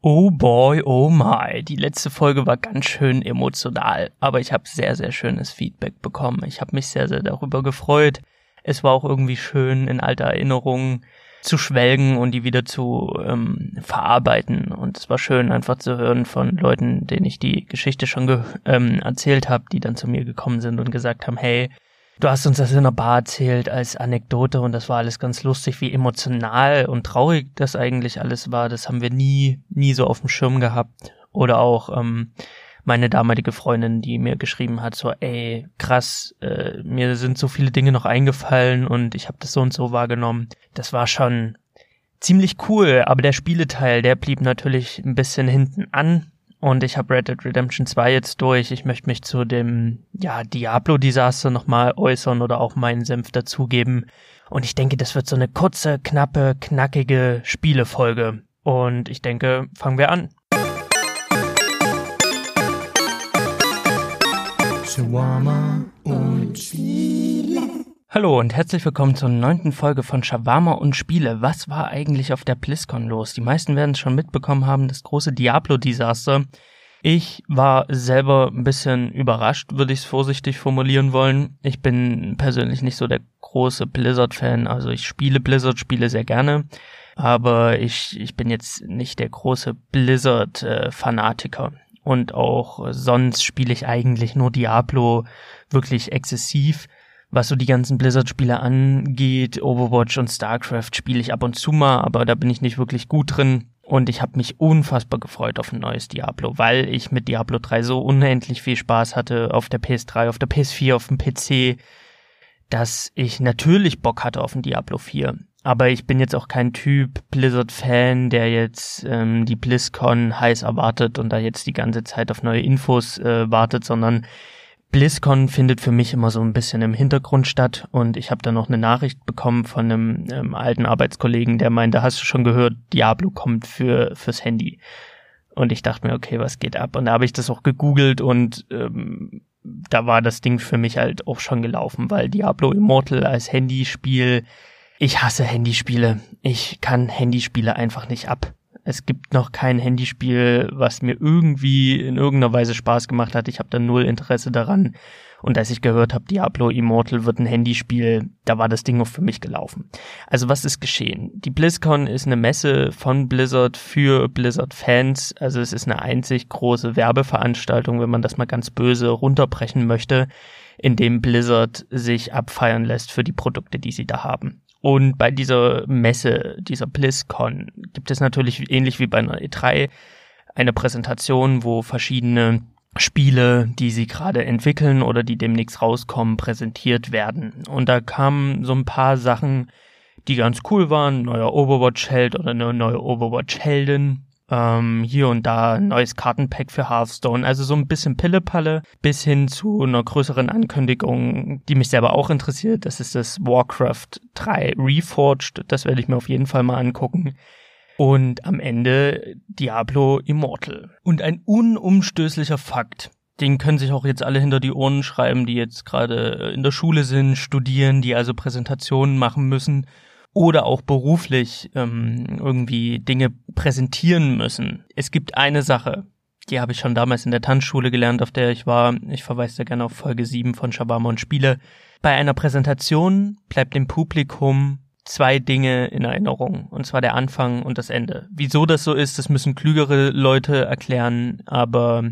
Oh boy, oh my. Die letzte Folge war ganz schön emotional, aber ich habe sehr, sehr schönes Feedback bekommen. Ich habe mich sehr, sehr darüber gefreut. Es war auch irgendwie schön, in alter Erinnerungen zu schwelgen und die wieder zu ähm, verarbeiten. Und es war schön, einfach zu hören von Leuten, denen ich die Geschichte schon ähm, erzählt habe, die dann zu mir gekommen sind und gesagt haben, hey, Du hast uns das in der Bar erzählt als Anekdote und das war alles ganz lustig, wie emotional und traurig das eigentlich alles war. Das haben wir nie, nie so auf dem Schirm gehabt. Oder auch ähm, meine damalige Freundin, die mir geschrieben hat, so, ey, krass, äh, mir sind so viele Dinge noch eingefallen und ich habe das so und so wahrgenommen. Das war schon ziemlich cool, aber der Spieleteil, der blieb natürlich ein bisschen hinten an und ich habe Red Dead Redemption 2 jetzt durch. Ich möchte mich zu dem ja, Diablo-Desaster nochmal äußern oder auch meinen Senf dazugeben. Und ich denke, das wird so eine kurze, knappe, knackige Spielefolge. Und ich denke, fangen wir an. Shawarma und Spiele. Hallo und herzlich willkommen zur neunten Folge von Shawarma und Spiele. Was war eigentlich auf der BlizzCon los? Die meisten werden es schon mitbekommen haben, das große Diablo-Desaster. Ich war selber ein bisschen überrascht, würde ich es vorsichtig formulieren wollen. Ich bin persönlich nicht so der große Blizzard-Fan, also ich spiele Blizzard-Spiele sehr gerne, aber ich, ich bin jetzt nicht der große Blizzard-Fanatiker. Und auch sonst spiele ich eigentlich nur Diablo wirklich exzessiv was so die ganzen Blizzard-Spiele angeht, Overwatch und StarCraft spiele ich ab und zu mal, aber da bin ich nicht wirklich gut drin. Und ich habe mich unfassbar gefreut auf ein neues Diablo, weil ich mit Diablo 3 so unendlich viel Spaß hatte auf der PS3, auf der PS4, auf dem PC, dass ich natürlich Bock hatte auf ein Diablo 4. Aber ich bin jetzt auch kein Typ Blizzard-Fan, der jetzt ähm, die BlizzCon heiß erwartet und da jetzt die ganze Zeit auf neue Infos äh, wartet, sondern BlizzCon findet für mich immer so ein bisschen im Hintergrund statt und ich habe da noch eine Nachricht bekommen von einem ähm, alten Arbeitskollegen, der meinte, hast du schon gehört, Diablo kommt für fürs Handy. Und ich dachte mir, okay, was geht ab? Und da habe ich das auch gegoogelt und ähm, da war das Ding für mich halt auch schon gelaufen, weil Diablo Immortal als Handyspiel, ich hasse Handyspiele. Ich kann Handyspiele einfach nicht ab. Es gibt noch kein Handyspiel, was mir irgendwie in irgendeiner Weise Spaß gemacht hat. Ich habe da null Interesse daran. Und als ich gehört habe, Diablo Immortal wird ein Handyspiel, da war das Ding auch für mich gelaufen. Also was ist geschehen? Die BlizzCon ist eine Messe von Blizzard für Blizzard-Fans. Also es ist eine einzig große Werbeveranstaltung, wenn man das mal ganz böse runterbrechen möchte, in dem Blizzard sich abfeiern lässt für die Produkte, die sie da haben. Und bei dieser Messe, dieser BlizzCon, gibt es natürlich ähnlich wie bei einer E3 eine Präsentation, wo verschiedene Spiele, die sie gerade entwickeln oder die demnächst rauskommen, präsentiert werden. Und da kamen so ein paar Sachen, die ganz cool waren. Neuer Overwatch-Held oder eine neue Overwatch-Heldin ähm, hier und da ein neues Kartenpack für Hearthstone, also so ein bisschen Pillepalle bis hin zu einer größeren Ankündigung, die mich selber auch interessiert. Das ist das Warcraft 3 Reforged. Das werde ich mir auf jeden Fall mal angucken. Und am Ende Diablo Immortal. Und ein unumstößlicher Fakt, den können sich auch jetzt alle hinter die Ohren schreiben, die jetzt gerade in der Schule sind, studieren, die also Präsentationen machen müssen oder auch beruflich ähm, irgendwie Dinge präsentieren müssen. Es gibt eine Sache, die habe ich schon damals in der Tanzschule gelernt, auf der ich war. Ich verweise da gerne auf Folge 7 von Shabama und Spiele. Bei einer Präsentation bleibt dem Publikum zwei Dinge in Erinnerung, und zwar der Anfang und das Ende. Wieso das so ist, das müssen klügere Leute erklären, aber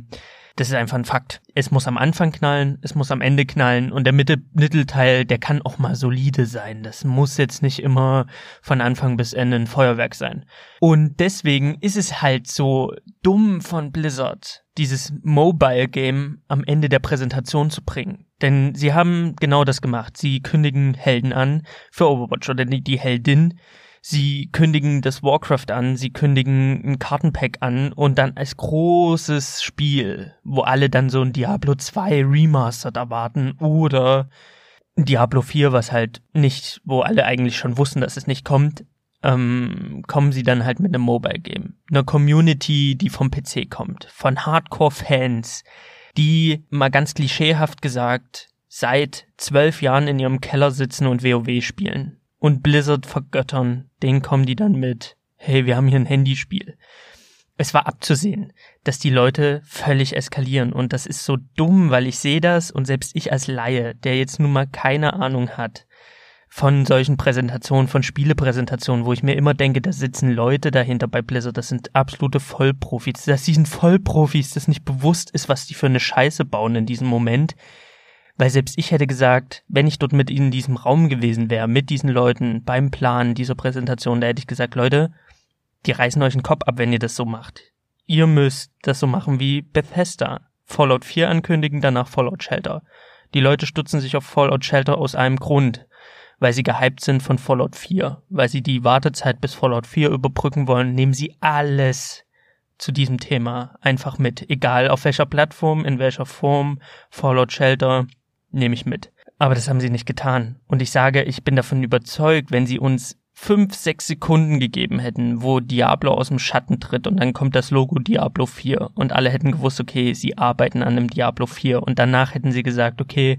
das ist einfach ein Fakt. Es muss am Anfang knallen, es muss am Ende knallen und der Mitte Mittelteil, der kann auch mal solide sein. Das muss jetzt nicht immer von Anfang bis Ende ein Feuerwerk sein. Und deswegen ist es halt so dumm von Blizzard, dieses Mobile Game am Ende der Präsentation zu bringen. Denn sie haben genau das gemacht. Sie kündigen Helden an für Overwatch oder die, die Heldin sie kündigen das Warcraft an, sie kündigen ein Kartenpack an und dann als großes Spiel, wo alle dann so ein Diablo 2 Remastered erwarten oder Diablo 4, was halt nicht, wo alle eigentlich schon wussten, dass es nicht kommt, ähm, kommen sie dann halt mit einem Mobile Game. Einer Community, die vom PC kommt, von Hardcore-Fans, die mal ganz klischeehaft gesagt seit zwölf Jahren in ihrem Keller sitzen und WoW spielen und Blizzard vergöttern, den kommen die dann mit, hey, wir haben hier ein Handyspiel. es war abzusehen, dass die Leute völlig eskalieren und das ist so dumm, weil ich sehe das und selbst ich als Laie, der jetzt nun mal keine Ahnung hat von solchen Präsentationen, von Spielepräsentationen, wo ich mir immer denke, da sitzen Leute dahinter bei Blizzard, das sind absolute Vollprofis, dass sie sind Vollprofis, das nicht bewusst ist, was die für eine Scheiße bauen in diesem Moment. Weil selbst ich hätte gesagt, wenn ich dort mit ihnen in diesem Raum gewesen wäre, mit diesen Leuten beim Planen dieser Präsentation, da hätte ich gesagt, Leute, die reißen euch den Kopf ab, wenn ihr das so macht. Ihr müsst das so machen wie Bethesda. Fallout 4 ankündigen, danach Fallout Shelter. Die Leute stutzen sich auf Fallout Shelter aus einem Grund, weil sie gehypt sind von Fallout 4, weil sie die Wartezeit bis Fallout 4 überbrücken wollen, nehmen sie alles zu diesem Thema einfach mit, egal auf welcher Plattform, in welcher Form, Fallout Shelter, nehme ich mit. Aber das haben sie nicht getan. Und ich sage, ich bin davon überzeugt, wenn sie uns fünf, sechs Sekunden gegeben hätten, wo Diablo aus dem Schatten tritt und dann kommt das Logo Diablo 4 und alle hätten gewusst, okay, sie arbeiten an einem Diablo 4 und danach hätten sie gesagt, okay,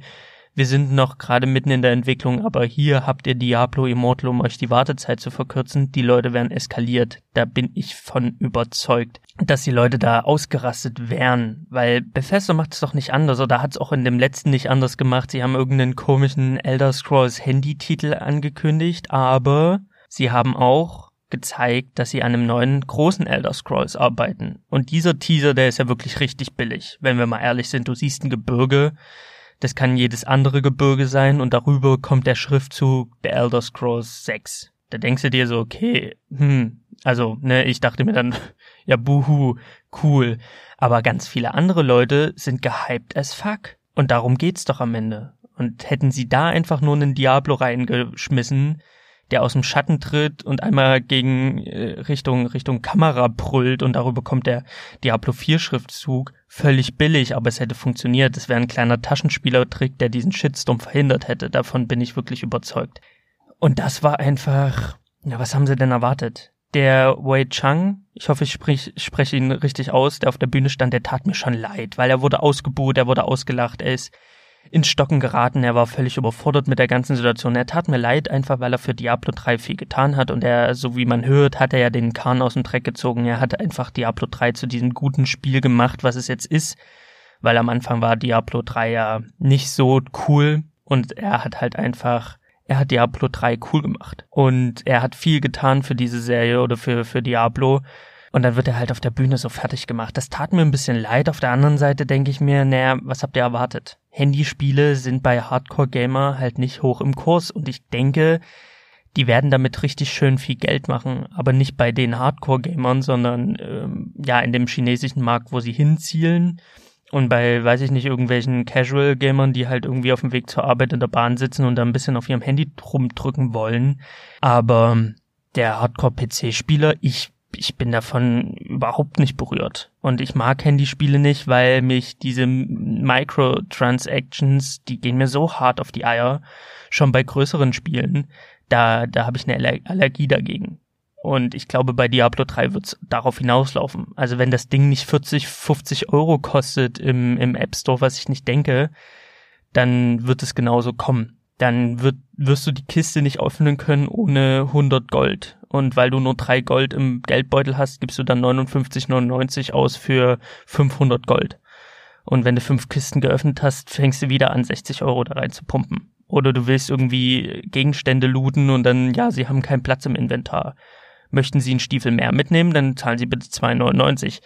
wir sind noch gerade mitten in der Entwicklung, aber hier habt ihr Diablo Immortal, um euch die Wartezeit zu verkürzen. Die Leute werden eskaliert. Da bin ich von überzeugt, dass die Leute da ausgerastet wären, weil Bethesda macht es doch nicht anders oder hat es auch in dem letzten nicht anders gemacht. Sie haben irgendeinen komischen Elder Scrolls Handy-Titel angekündigt, aber sie haben auch gezeigt, dass sie an einem neuen großen Elder Scrolls arbeiten. Und dieser Teaser, der ist ja wirklich richtig billig. Wenn wir mal ehrlich sind, du siehst ein Gebirge, das kann jedes andere Gebirge sein und darüber kommt der Schriftzug der Elder Scrolls 6. Da denkst du dir so, okay, hm, also, ne, ich dachte mir dann, ja, buhu, cool. Aber ganz viele andere Leute sind gehypt as fuck. Und darum geht's doch am Ende. Und hätten sie da einfach nur einen Diablo reingeschmissen, der aus dem Schatten tritt und einmal gegen äh, Richtung Richtung Kamera brüllt und darüber kommt der Diablo 4 Schriftzug völlig billig, aber es hätte funktioniert. Es wäre ein kleiner Taschenspielertrick, der diesen Shitstorm verhindert hätte. Davon bin ich wirklich überzeugt. Und das war einfach, ja, was haben sie denn erwartet? Der Wei Chang, ich hoffe, ich sprich, spreche ihn richtig aus, der auf der Bühne stand, der tat mir schon leid, weil er wurde ausgebuht, er wurde ausgelacht, er ist ins Stocken geraten. Er war völlig überfordert mit der ganzen Situation. Er tat mir leid, einfach weil er für Diablo 3 viel getan hat und er, so wie man hört, hat er ja den Kahn aus dem Dreck gezogen. Er hat einfach Diablo 3 zu diesem guten Spiel gemacht, was es jetzt ist, weil am Anfang war Diablo 3 ja nicht so cool und er hat halt einfach er hat Diablo 3 cool gemacht. Und er hat viel getan für diese Serie oder für, für Diablo. Und dann wird er halt auf der Bühne so fertig gemacht. Das tat mir ein bisschen leid. Auf der anderen Seite denke ich mir, naja, was habt ihr erwartet? Handyspiele sind bei Hardcore-Gamer halt nicht hoch im Kurs und ich denke, die werden damit richtig schön viel Geld machen, aber nicht bei den Hardcore-Gamern, sondern ähm, ja in dem chinesischen Markt, wo sie hinzielen und bei, weiß ich nicht, irgendwelchen Casual-Gamern, die halt irgendwie auf dem Weg zur Arbeit in der Bahn sitzen und da ein bisschen auf ihrem Handy rumdrücken wollen. Aber der Hardcore-PC-Spieler, ich ich bin davon überhaupt nicht berührt. Und ich mag Handyspiele nicht, weil mich diese Microtransactions, die gehen mir so hart auf die Eier, schon bei größeren Spielen, da, da habe ich eine Allergie dagegen. Und ich glaube, bei Diablo 3 wird es darauf hinauslaufen. Also wenn das Ding nicht 40, 50 Euro kostet im, im App Store, was ich nicht denke, dann wird es genauso kommen dann wird, wirst du die Kiste nicht öffnen können ohne 100 Gold. Und weil du nur drei Gold im Geldbeutel hast, gibst du dann 59,99 aus für 500 Gold. Und wenn du fünf Kisten geöffnet hast, fängst du wieder an, 60 Euro da rein zu pumpen. Oder du willst irgendwie Gegenstände looten und dann, ja, sie haben keinen Platz im Inventar. Möchten sie einen Stiefel mehr mitnehmen, dann zahlen sie bitte 2,99.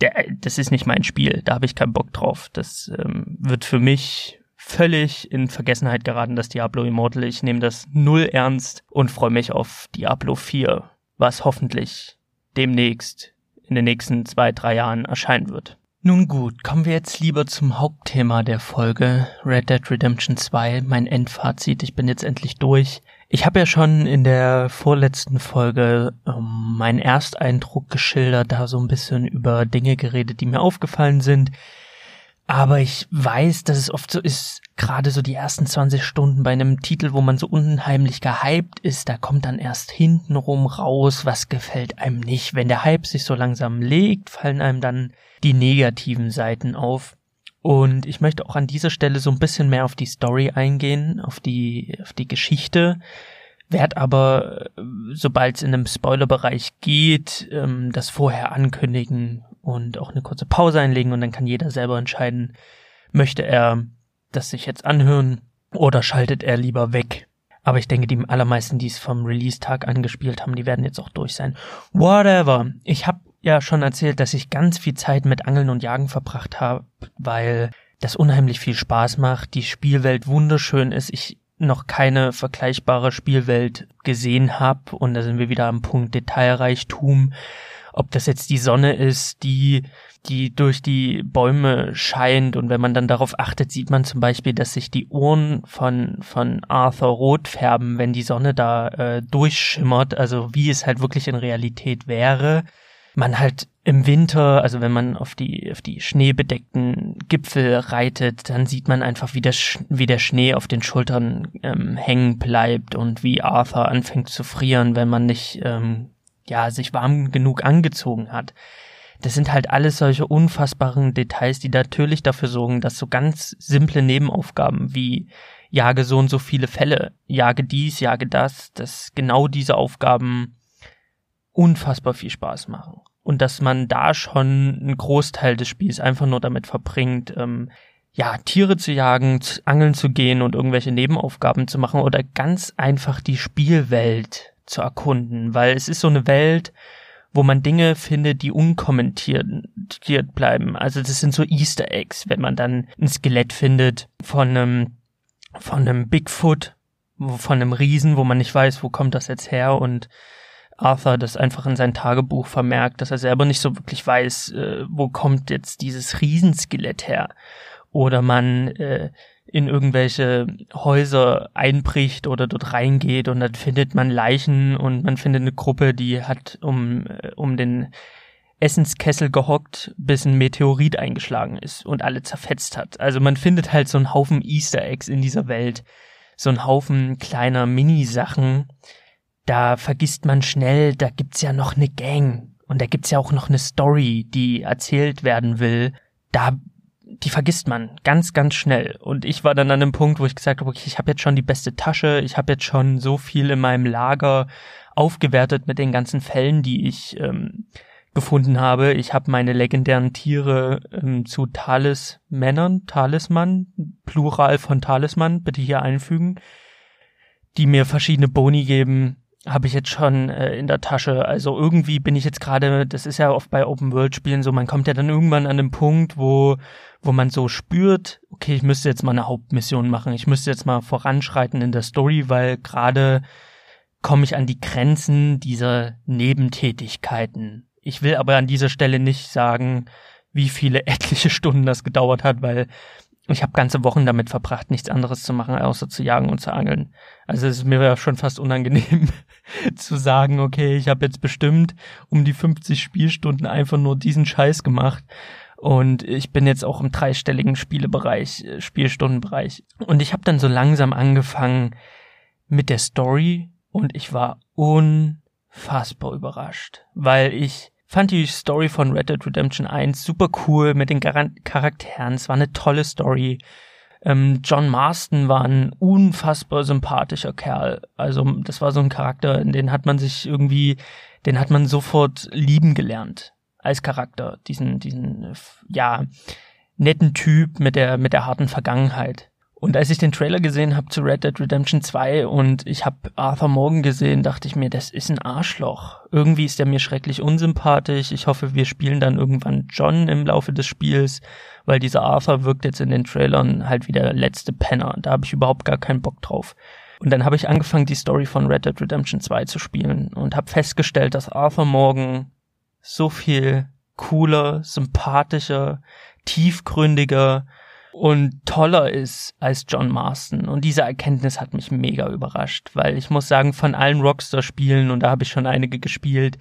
Der, das ist nicht mein Spiel, da habe ich keinen Bock drauf. Das ähm, wird für mich völlig in Vergessenheit geraten, das Diablo Immortal. Ich nehme das null ernst und freue mich auf Diablo 4, was hoffentlich demnächst in den nächsten zwei, drei Jahren erscheinen wird. Nun gut, kommen wir jetzt lieber zum Hauptthema der Folge, Red Dead Redemption 2, mein Endfazit. Ich bin jetzt endlich durch. Ich habe ja schon in der vorletzten Folge ähm, meinen Ersteindruck geschildert, da so ein bisschen über Dinge geredet, die mir aufgefallen sind. Aber ich weiß, dass es oft so ist, gerade so die ersten 20 Stunden bei einem Titel, wo man so unheimlich gehypt ist, da kommt dann erst hintenrum raus, was gefällt einem nicht. Wenn der Hype sich so langsam legt, fallen einem dann die negativen Seiten auf. Und ich möchte auch an dieser Stelle so ein bisschen mehr auf die Story eingehen, auf die, auf die Geschichte, werd aber, äh, sobald es in einem Spoilerbereich geht, ähm, das vorher ankündigen und auch eine kurze Pause einlegen und dann kann jeder selber entscheiden, möchte er das sich jetzt anhören oder schaltet er lieber weg. Aber ich denke, die allermeisten, die es vom Release-Tag angespielt haben, die werden jetzt auch durch sein. Whatever. Ich habe ja schon erzählt, dass ich ganz viel Zeit mit Angeln und Jagen verbracht habe, weil das unheimlich viel Spaß macht, die Spielwelt wunderschön ist, ich noch keine vergleichbare Spielwelt gesehen habe und da sind wir wieder am Punkt Detailreichtum, ob das jetzt die Sonne ist, die die durch die Bäume scheint. Und wenn man dann darauf achtet, sieht man zum Beispiel, dass sich die Ohren von von Arthur rot färben, wenn die Sonne da äh, durchschimmert, also wie es halt wirklich in Realität wäre. Man halt im Winter, also wenn man auf die, auf die schneebedeckten Gipfel reitet, dann sieht man einfach, wie der, wie der Schnee auf den Schultern ähm, hängen bleibt und wie Arthur anfängt zu frieren, wenn man nicht, ähm, ja, sich warm genug angezogen hat. Das sind halt alles solche unfassbaren Details, die natürlich dafür sorgen, dass so ganz simple Nebenaufgaben wie jage so und so viele Fälle, jage dies, jage das, dass genau diese Aufgaben unfassbar viel Spaß machen. Und dass man da schon einen Großteil des Spiels einfach nur damit verbringt, ähm, ja, Tiere zu jagen, angeln zu gehen und irgendwelche Nebenaufgaben zu machen oder ganz einfach die Spielwelt zu erkunden, weil es ist so eine Welt, wo man Dinge findet, die unkommentiert bleiben. Also das sind so Easter Eggs, wenn man dann ein Skelett findet von einem, von einem Bigfoot, von einem Riesen, wo man nicht weiß, wo kommt das jetzt her und Arthur das einfach in sein Tagebuch vermerkt, dass er selber nicht so wirklich weiß, äh, wo kommt jetzt dieses Riesenskelett her. Oder man äh, in irgendwelche Häuser einbricht oder dort reingeht und dann findet man Leichen und man findet eine Gruppe, die hat um, äh, um den Essenskessel gehockt, bis ein Meteorit eingeschlagen ist und alle zerfetzt hat. Also man findet halt so einen Haufen Easter Eggs in dieser Welt, so einen Haufen kleiner Mini-Sachen, da vergisst man schnell, da gibt's ja noch eine Gang und da gibt's ja auch noch eine Story, die erzählt werden will. Da die vergisst man ganz, ganz schnell. Und ich war dann an einem Punkt, wo ich gesagt habe, okay, ich habe jetzt schon die beste Tasche, ich habe jetzt schon so viel in meinem Lager aufgewertet mit den ganzen Fällen, die ich ähm, gefunden habe. Ich habe meine legendären Tiere ähm, zu Talismännern, Talisman, Plural von Talisman, bitte hier einfügen, die mir verschiedene Boni geben, habe ich jetzt schon äh, in der Tasche. Also irgendwie bin ich jetzt gerade, das ist ja oft bei Open World Spielen so, man kommt ja dann irgendwann an den Punkt, wo wo man so spürt, okay, ich müsste jetzt mal eine Hauptmission machen, ich müsste jetzt mal voranschreiten in der Story, weil gerade komme ich an die Grenzen dieser Nebentätigkeiten. Ich will aber an dieser Stelle nicht sagen, wie viele etliche Stunden das gedauert hat, weil ich habe ganze Wochen damit verbracht, nichts anderes zu machen, außer zu jagen und zu angeln. Also es ist mir ja schon fast unangenehm zu sagen, okay, ich habe jetzt bestimmt um die 50 Spielstunden einfach nur diesen Scheiß gemacht. Und ich bin jetzt auch im dreistelligen Spielebereich, äh, Spielstundenbereich. Und ich habe dann so langsam angefangen mit der Story und ich war unfassbar überrascht, weil ich fand die Story von Red Dead Redemption 1 super cool mit den Charakteren. Es war eine tolle Story. Ähm, John Marston war ein unfassbar sympathischer Kerl. Also das war so ein Charakter, in den hat man sich irgendwie, den hat man sofort lieben gelernt als Charakter. Diesen, diesen, ja, netten Typ mit der, mit der harten Vergangenheit. Und als ich den Trailer gesehen habe zu Red Dead Redemption 2 und ich habe Arthur Morgan gesehen, dachte ich mir, das ist ein Arschloch. Irgendwie ist er mir schrecklich unsympathisch. Ich hoffe, wir spielen dann irgendwann John im Laufe des Spiels, weil dieser Arthur wirkt jetzt in den Trailern halt wie der letzte Penner. Da habe ich überhaupt gar keinen Bock drauf. Und dann habe ich angefangen, die Story von Red Dead Redemption 2 zu spielen und habe festgestellt, dass Arthur Morgan so viel cooler, sympathischer, tiefgründiger und toller ist als John Marston. Und diese Erkenntnis hat mich mega überrascht, weil ich muss sagen, von allen Rockstar-Spielen, und da habe ich schon einige gespielt,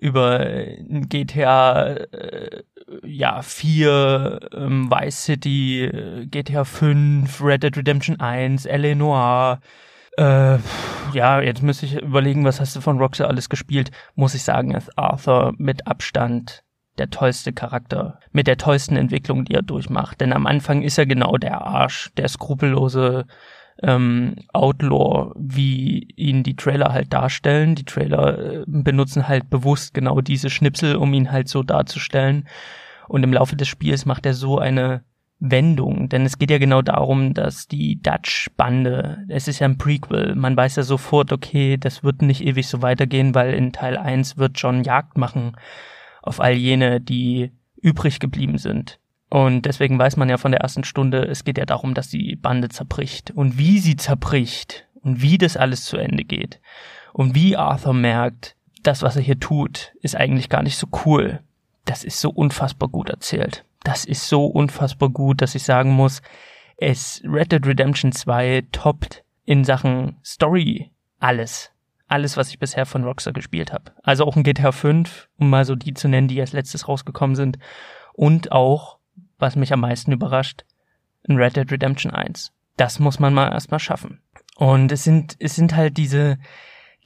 über GTA äh, ja 4, ähm, Vice City, äh, GTA 5, Red Dead Redemption 1, L.A. Noir, äh, ja, jetzt müsste ich überlegen, was hast du von Rockstar alles gespielt? Muss ich sagen, ist Arthur mit Abstand der tollste Charakter, mit der tollsten Entwicklung, die er durchmacht. Denn am Anfang ist er genau der Arsch, der skrupellose ähm, Outlaw, wie ihn die Trailer halt darstellen. Die Trailer äh, benutzen halt bewusst genau diese Schnipsel, um ihn halt so darzustellen. Und im Laufe des Spiels macht er so eine Wendung, denn es geht ja genau darum, dass die Dutch-Bande, es ist ja ein Prequel, man weiß ja sofort, okay, das wird nicht ewig so weitergehen, weil in Teil 1 wird John Jagd machen auf all jene, die übrig geblieben sind. Und deswegen weiß man ja von der ersten Stunde, es geht ja darum, dass die Bande zerbricht. Und wie sie zerbricht und wie das alles zu Ende geht. Und wie Arthur merkt, das, was er hier tut, ist eigentlich gar nicht so cool. Das ist so unfassbar gut erzählt. Das ist so unfassbar gut, dass ich sagen muss, es Red Dead Redemption 2 toppt in Sachen Story alles. Alles, was ich bisher von Rockstar gespielt habe. Also auch ein GTA 5, um mal so die zu nennen, die als letztes rausgekommen sind. Und auch was mich am meisten überrascht, in Red Dead Redemption 1. Das muss man mal erstmal schaffen. Und es sind, es sind halt diese,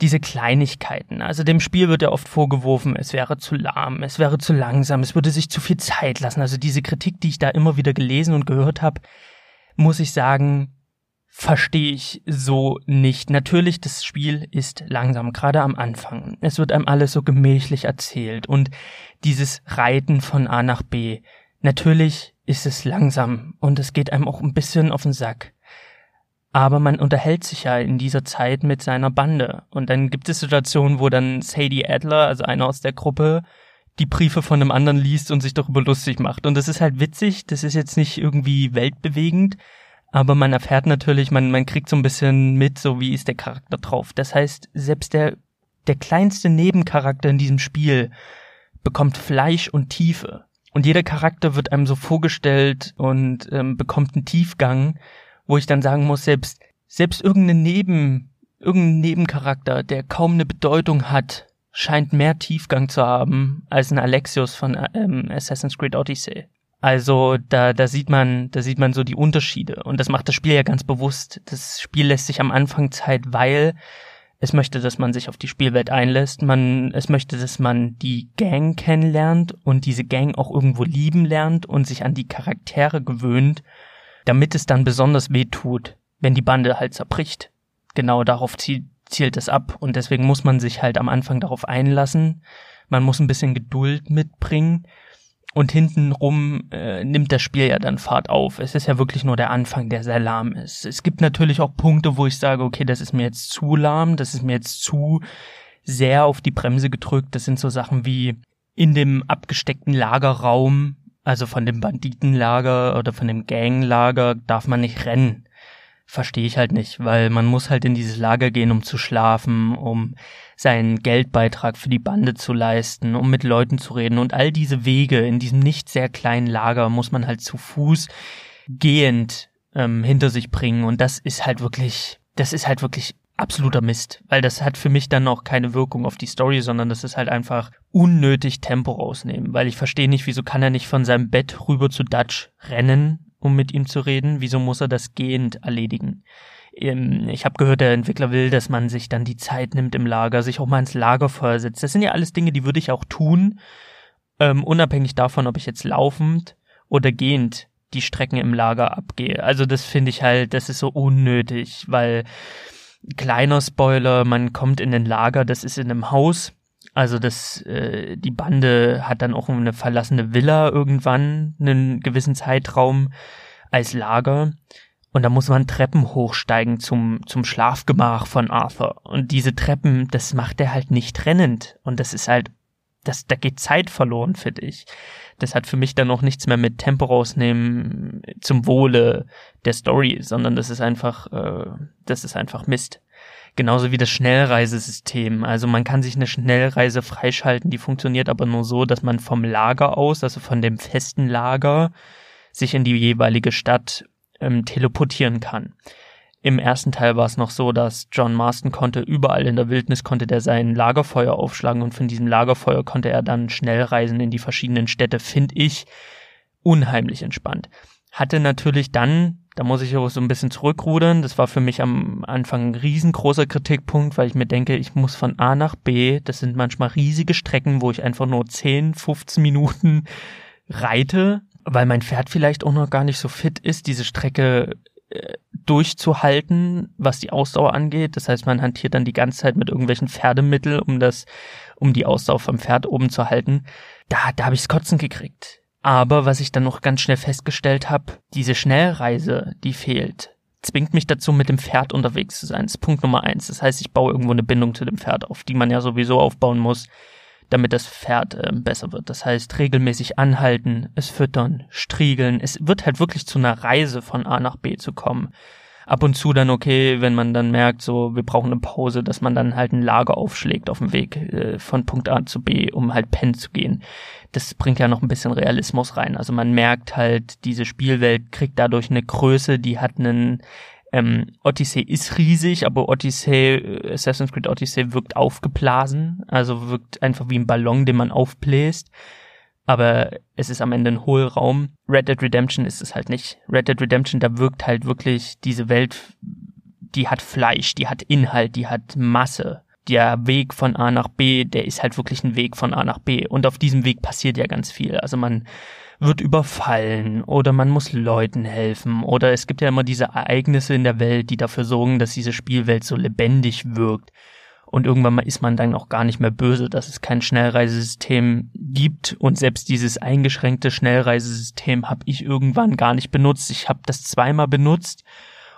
diese Kleinigkeiten. Also dem Spiel wird ja oft vorgeworfen, es wäre zu lahm, es wäre zu langsam, es würde sich zu viel Zeit lassen. Also diese Kritik, die ich da immer wieder gelesen und gehört habe, muss ich sagen, verstehe ich so nicht. Natürlich, das Spiel ist langsam, gerade am Anfang. Es wird einem alles so gemächlich erzählt und dieses Reiten von A nach B, Natürlich ist es langsam und es geht einem auch ein bisschen auf den Sack. Aber man unterhält sich ja in dieser Zeit mit seiner Bande. Und dann gibt es Situationen, wo dann Sadie Adler, also einer aus der Gruppe, die Briefe von einem anderen liest und sich darüber lustig macht. Und das ist halt witzig, das ist jetzt nicht irgendwie weltbewegend, aber man erfährt natürlich, man, man kriegt so ein bisschen mit, so wie ist der Charakter drauf. Das heißt, selbst der, der kleinste Nebencharakter in diesem Spiel bekommt Fleisch und Tiefe. Und jeder Charakter wird einem so vorgestellt und ähm, bekommt einen Tiefgang, wo ich dann sagen muss, selbst, selbst irgendein Neben, irgendein Nebencharakter, der kaum eine Bedeutung hat, scheint mehr Tiefgang zu haben als ein Alexios von ähm, Assassin's Creed Odyssey. Also da, da sieht man, da sieht man so die Unterschiede. Und das macht das Spiel ja ganz bewusst. Das Spiel lässt sich am Anfang Zeit, weil es möchte, dass man sich auf die Spielwelt einlässt. Man, es möchte, dass man die Gang kennenlernt und diese Gang auch irgendwo lieben lernt und sich an die Charaktere gewöhnt, damit es dann besonders weh tut, wenn die Bande halt zerbricht. Genau darauf zielt, zielt es ab und deswegen muss man sich halt am Anfang darauf einlassen. Man muss ein bisschen Geduld mitbringen und hintenrum äh, nimmt das Spiel ja dann Fahrt auf. Es ist ja wirklich nur der Anfang, der sehr lahm ist. Es gibt natürlich auch Punkte, wo ich sage, okay, das ist mir jetzt zu lahm, das ist mir jetzt zu sehr auf die Bremse gedrückt. Das sind so Sachen wie in dem abgesteckten Lagerraum, also von dem Banditenlager oder von dem Ganglager, darf man nicht rennen verstehe ich halt nicht, weil man muss halt in dieses Lager gehen, um zu schlafen, um seinen Geldbeitrag für die Bande zu leisten, um mit Leuten zu reden und all diese Wege in diesem nicht sehr kleinen Lager muss man halt zu Fuß gehend ähm, hinter sich bringen und das ist halt wirklich, das ist halt wirklich absoluter Mist, weil das hat für mich dann auch keine Wirkung auf die Story, sondern das ist halt einfach unnötig Tempo rausnehmen, weil ich verstehe nicht, wieso kann er nicht von seinem Bett rüber zu Dutch rennen um mit ihm zu reden? Wieso muss er das gehend erledigen? Ich habe gehört, der Entwickler will, dass man sich dann die Zeit nimmt im Lager, sich auch mal ins Lagerfeuer setzt. Das sind ja alles Dinge, die würde ich auch tun, ähm, unabhängig davon, ob ich jetzt laufend oder gehend die Strecken im Lager abgehe. Also das finde ich halt, das ist so unnötig, weil kleiner Spoiler, man kommt in ein Lager, das ist in einem Haus, also das, äh, die Bande hat dann auch eine verlassene Villa irgendwann, einen gewissen Zeitraum als Lager. Und da muss man Treppen hochsteigen zum, zum Schlafgemach von Arthur. Und diese Treppen, das macht er halt nicht trennend. Und das ist halt, das, da geht Zeit verloren, finde ich. Das hat für mich dann auch nichts mehr mit Tempo rausnehmen zum Wohle der Story, sondern das ist einfach, äh, das ist einfach Mist. Genauso wie das Schnellreisesystem. Also man kann sich eine Schnellreise freischalten, die funktioniert aber nur so, dass man vom Lager aus, also von dem festen Lager, sich in die jeweilige Stadt ähm, teleportieren kann. Im ersten Teil war es noch so, dass John Marston konnte überall in der Wildnis konnte der sein Lagerfeuer aufschlagen und von diesem Lagerfeuer konnte er dann schnell reisen in die verschiedenen Städte, finde ich unheimlich entspannt. Hatte natürlich dann da muss ich auch so ein bisschen zurückrudern. Das war für mich am Anfang ein riesengroßer Kritikpunkt, weil ich mir denke, ich muss von A nach B, das sind manchmal riesige Strecken, wo ich einfach nur 10, 15 Minuten reite, weil mein Pferd vielleicht auch noch gar nicht so fit ist, diese Strecke äh, durchzuhalten, was die Ausdauer angeht. Das heißt, man hantiert dann die ganze Zeit mit irgendwelchen Pferdemitteln, um das, um die Ausdauer vom Pferd oben zu halten. Da, da habe ich's Kotzen gekriegt. Aber was ich dann noch ganz schnell festgestellt habe, diese Schnellreise, die fehlt, zwingt mich dazu, mit dem Pferd unterwegs zu sein. Das ist Punkt Nummer eins. Das heißt, ich baue irgendwo eine Bindung zu dem Pferd auf, die man ja sowieso aufbauen muss, damit das Pferd äh, besser wird. Das heißt, regelmäßig anhalten, es füttern, striegeln. Es wird halt wirklich zu einer Reise von A nach B zu kommen ab und zu dann okay, wenn man dann merkt, so wir brauchen eine Pause, dass man dann halt ein Lager aufschlägt auf dem Weg äh, von Punkt A zu B, um halt pennen zu gehen. Das bringt ja noch ein bisschen Realismus rein. Also man merkt halt, diese Spielwelt kriegt dadurch eine Größe, die hat einen ähm, Odyssey ist riesig, aber Odyssey, äh, Assassin's Creed Odyssey wirkt aufgeblasen, also wirkt einfach wie ein Ballon, den man aufbläst aber es ist am Ende ein Hohlraum. Red Dead Redemption ist es halt nicht. Red Dead Redemption, da wirkt halt wirklich diese Welt, die hat Fleisch, die hat Inhalt, die hat Masse. Der Weg von A nach B, der ist halt wirklich ein Weg von A nach B. Und auf diesem Weg passiert ja ganz viel. Also man wird überfallen oder man muss Leuten helfen oder es gibt ja immer diese Ereignisse in der Welt, die dafür sorgen, dass diese Spielwelt so lebendig wirkt. Und irgendwann mal ist man dann auch gar nicht mehr böse, dass es kein Schnellreisesystem gibt. Und selbst dieses eingeschränkte Schnellreisesystem habe ich irgendwann gar nicht benutzt. Ich habe das zweimal benutzt.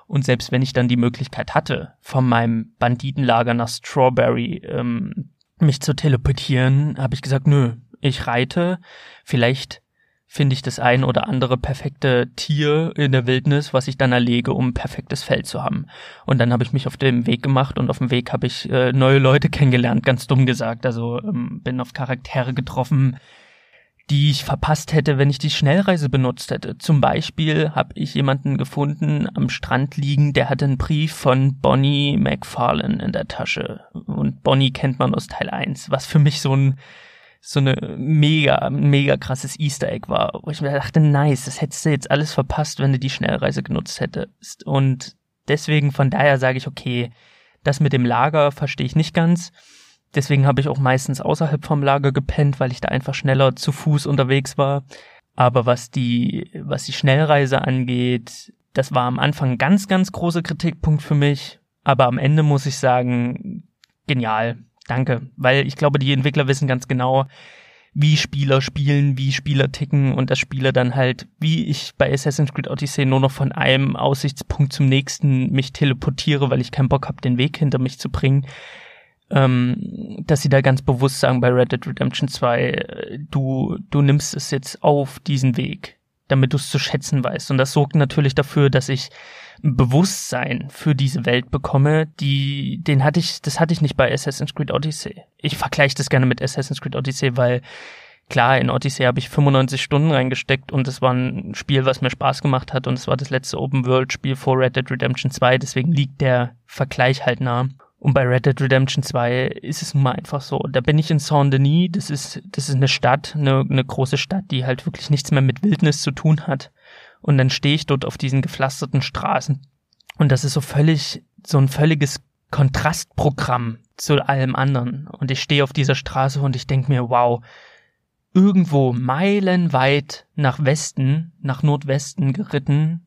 Und selbst wenn ich dann die Möglichkeit hatte, von meinem Banditenlager nach Strawberry ähm, mich zu teleportieren, habe ich gesagt, nö, ich reite, vielleicht finde ich das ein oder andere perfekte Tier in der Wildnis, was ich dann erlege, um ein perfektes Feld zu haben. Und dann habe ich mich auf den Weg gemacht und auf dem Weg habe ich äh, neue Leute kennengelernt, ganz dumm gesagt. Also ähm, bin auf Charaktere getroffen, die ich verpasst hätte, wenn ich die Schnellreise benutzt hätte. Zum Beispiel habe ich jemanden gefunden am Strand liegen, der hatte einen Brief von Bonnie McFarlane in der Tasche. Und Bonnie kennt man aus Teil 1, was für mich so ein so eine mega, mega krasses Easter Egg war, wo ich mir dachte, nice, das hättest du jetzt alles verpasst, wenn du die Schnellreise genutzt hättest. Und deswegen, von daher sage ich, okay, das mit dem Lager verstehe ich nicht ganz. Deswegen habe ich auch meistens außerhalb vom Lager gepennt, weil ich da einfach schneller zu Fuß unterwegs war. Aber was die, was die Schnellreise angeht, das war am Anfang ganz, ganz großer Kritikpunkt für mich. Aber am Ende muss ich sagen, genial. Danke, weil ich glaube, die Entwickler wissen ganz genau, wie Spieler spielen, wie Spieler ticken und dass Spieler dann halt, wie ich bei Assassin's Creed Odyssey nur noch von einem Aussichtspunkt zum nächsten mich teleportiere, weil ich keinen Bock habe, den Weg hinter mich zu bringen, ähm, dass sie da ganz bewusst sagen bei Red Dead Redemption 2, du, du nimmst es jetzt auf diesen Weg, damit du es zu schätzen weißt. Und das sorgt natürlich dafür, dass ich Bewusstsein für diese Welt bekomme, die, den hatte ich, das hatte ich nicht bei Assassin's Creed Odyssey. Ich vergleiche das gerne mit Assassin's Creed Odyssey, weil klar, in Odyssey habe ich 95 Stunden reingesteckt und es war ein Spiel, was mir Spaß gemacht hat und es war das letzte Open World Spiel vor Red Dead Redemption 2, deswegen liegt der Vergleich halt nah. Und bei Red Dead Redemption 2 ist es nun mal einfach so. Da bin ich in Saint-Denis, das ist, das ist eine Stadt, eine, eine große Stadt, die halt wirklich nichts mehr mit Wildnis zu tun hat. Und dann stehe ich dort auf diesen gepflasterten Straßen. Und das ist so völlig, so ein völliges Kontrastprogramm zu allem anderen. Und ich stehe auf dieser Straße und ich denke mir, wow, irgendwo meilenweit nach Westen, nach Nordwesten geritten,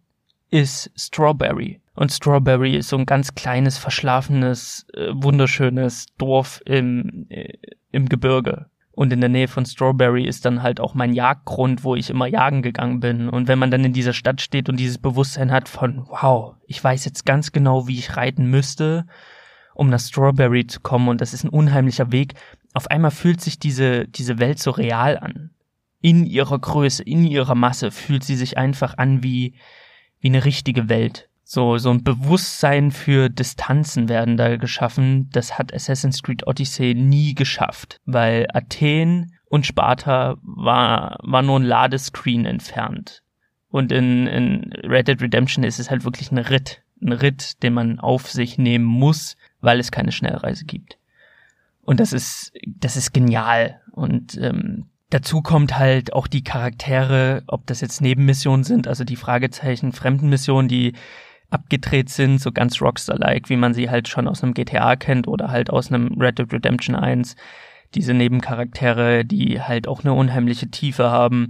ist Strawberry. Und Strawberry ist so ein ganz kleines, verschlafenes, äh, wunderschönes Dorf im, äh, im Gebirge. Und in der Nähe von Strawberry ist dann halt auch mein Jagdgrund, wo ich immer jagen gegangen bin. Und wenn man dann in dieser Stadt steht und dieses Bewusstsein hat von, wow, ich weiß jetzt ganz genau, wie ich reiten müsste, um nach Strawberry zu kommen und das ist ein unheimlicher Weg, auf einmal fühlt sich diese, diese Welt so real an. In ihrer Größe, in ihrer Masse fühlt sie sich einfach an wie, wie eine richtige Welt. So, so ein Bewusstsein für Distanzen werden da geschaffen. Das hat Assassin's Creed Odyssey nie geschafft, weil Athen und Sparta war, war nur ein Ladescreen entfernt. Und in, in Red Dead Redemption ist es halt wirklich ein Ritt. Ein Ritt, den man auf sich nehmen muss, weil es keine Schnellreise gibt. Und das ist, das ist genial. Und ähm, dazu kommt halt auch die Charaktere, ob das jetzt Nebenmissionen sind, also die Fragezeichen, Fremdenmissionen, die abgedreht sind, so ganz Rockstar-like, wie man sie halt schon aus einem GTA kennt oder halt aus einem Red Dead Redemption 1. Diese Nebencharaktere, die halt auch eine unheimliche Tiefe haben.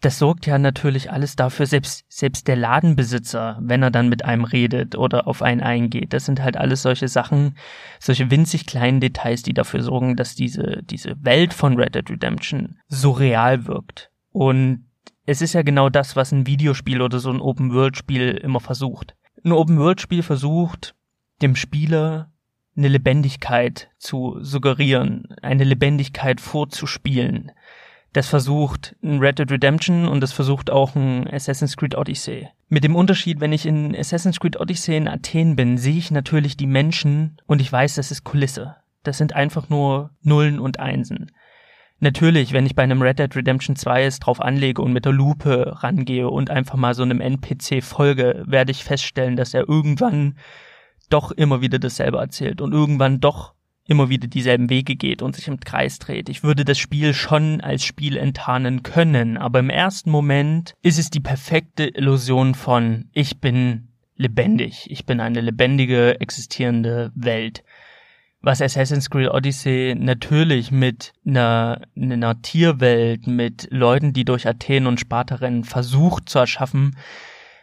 das sorgt ja natürlich alles dafür, selbst, selbst der Ladenbesitzer, wenn er dann mit einem redet oder auf einen eingeht, das sind halt alles solche Sachen, solche winzig kleinen Details, die dafür sorgen, dass diese, diese Welt von Red Dead Redemption so real wirkt. Und es ist ja genau das, was ein Videospiel oder so ein Open-World-Spiel immer versucht. Ein Open-World-Spiel versucht, dem Spieler eine Lebendigkeit zu suggerieren, eine Lebendigkeit vorzuspielen. Das versucht ein Red Dead Redemption und das versucht auch ein Assassin's Creed Odyssey. Mit dem Unterschied, wenn ich in Assassin's Creed Odyssey in Athen bin, sehe ich natürlich die Menschen und ich weiß, das ist Kulisse. Das sind einfach nur Nullen und Einsen. Natürlich, wenn ich bei einem Red Dead Redemption 2 es drauf anlege und mit der Lupe rangehe und einfach mal so einem NPC folge, werde ich feststellen, dass er irgendwann doch immer wieder dasselbe erzählt und irgendwann doch immer wieder dieselben Wege geht und sich im Kreis dreht. Ich würde das Spiel schon als Spiel enttarnen können, aber im ersten Moment ist es die perfekte Illusion von ich bin lebendig, ich bin eine lebendige, existierende Welt. Was Assassin's Creed Odyssey natürlich mit einer, einer Tierwelt, mit Leuten, die durch Athen und Sparta rennen, versucht zu erschaffen,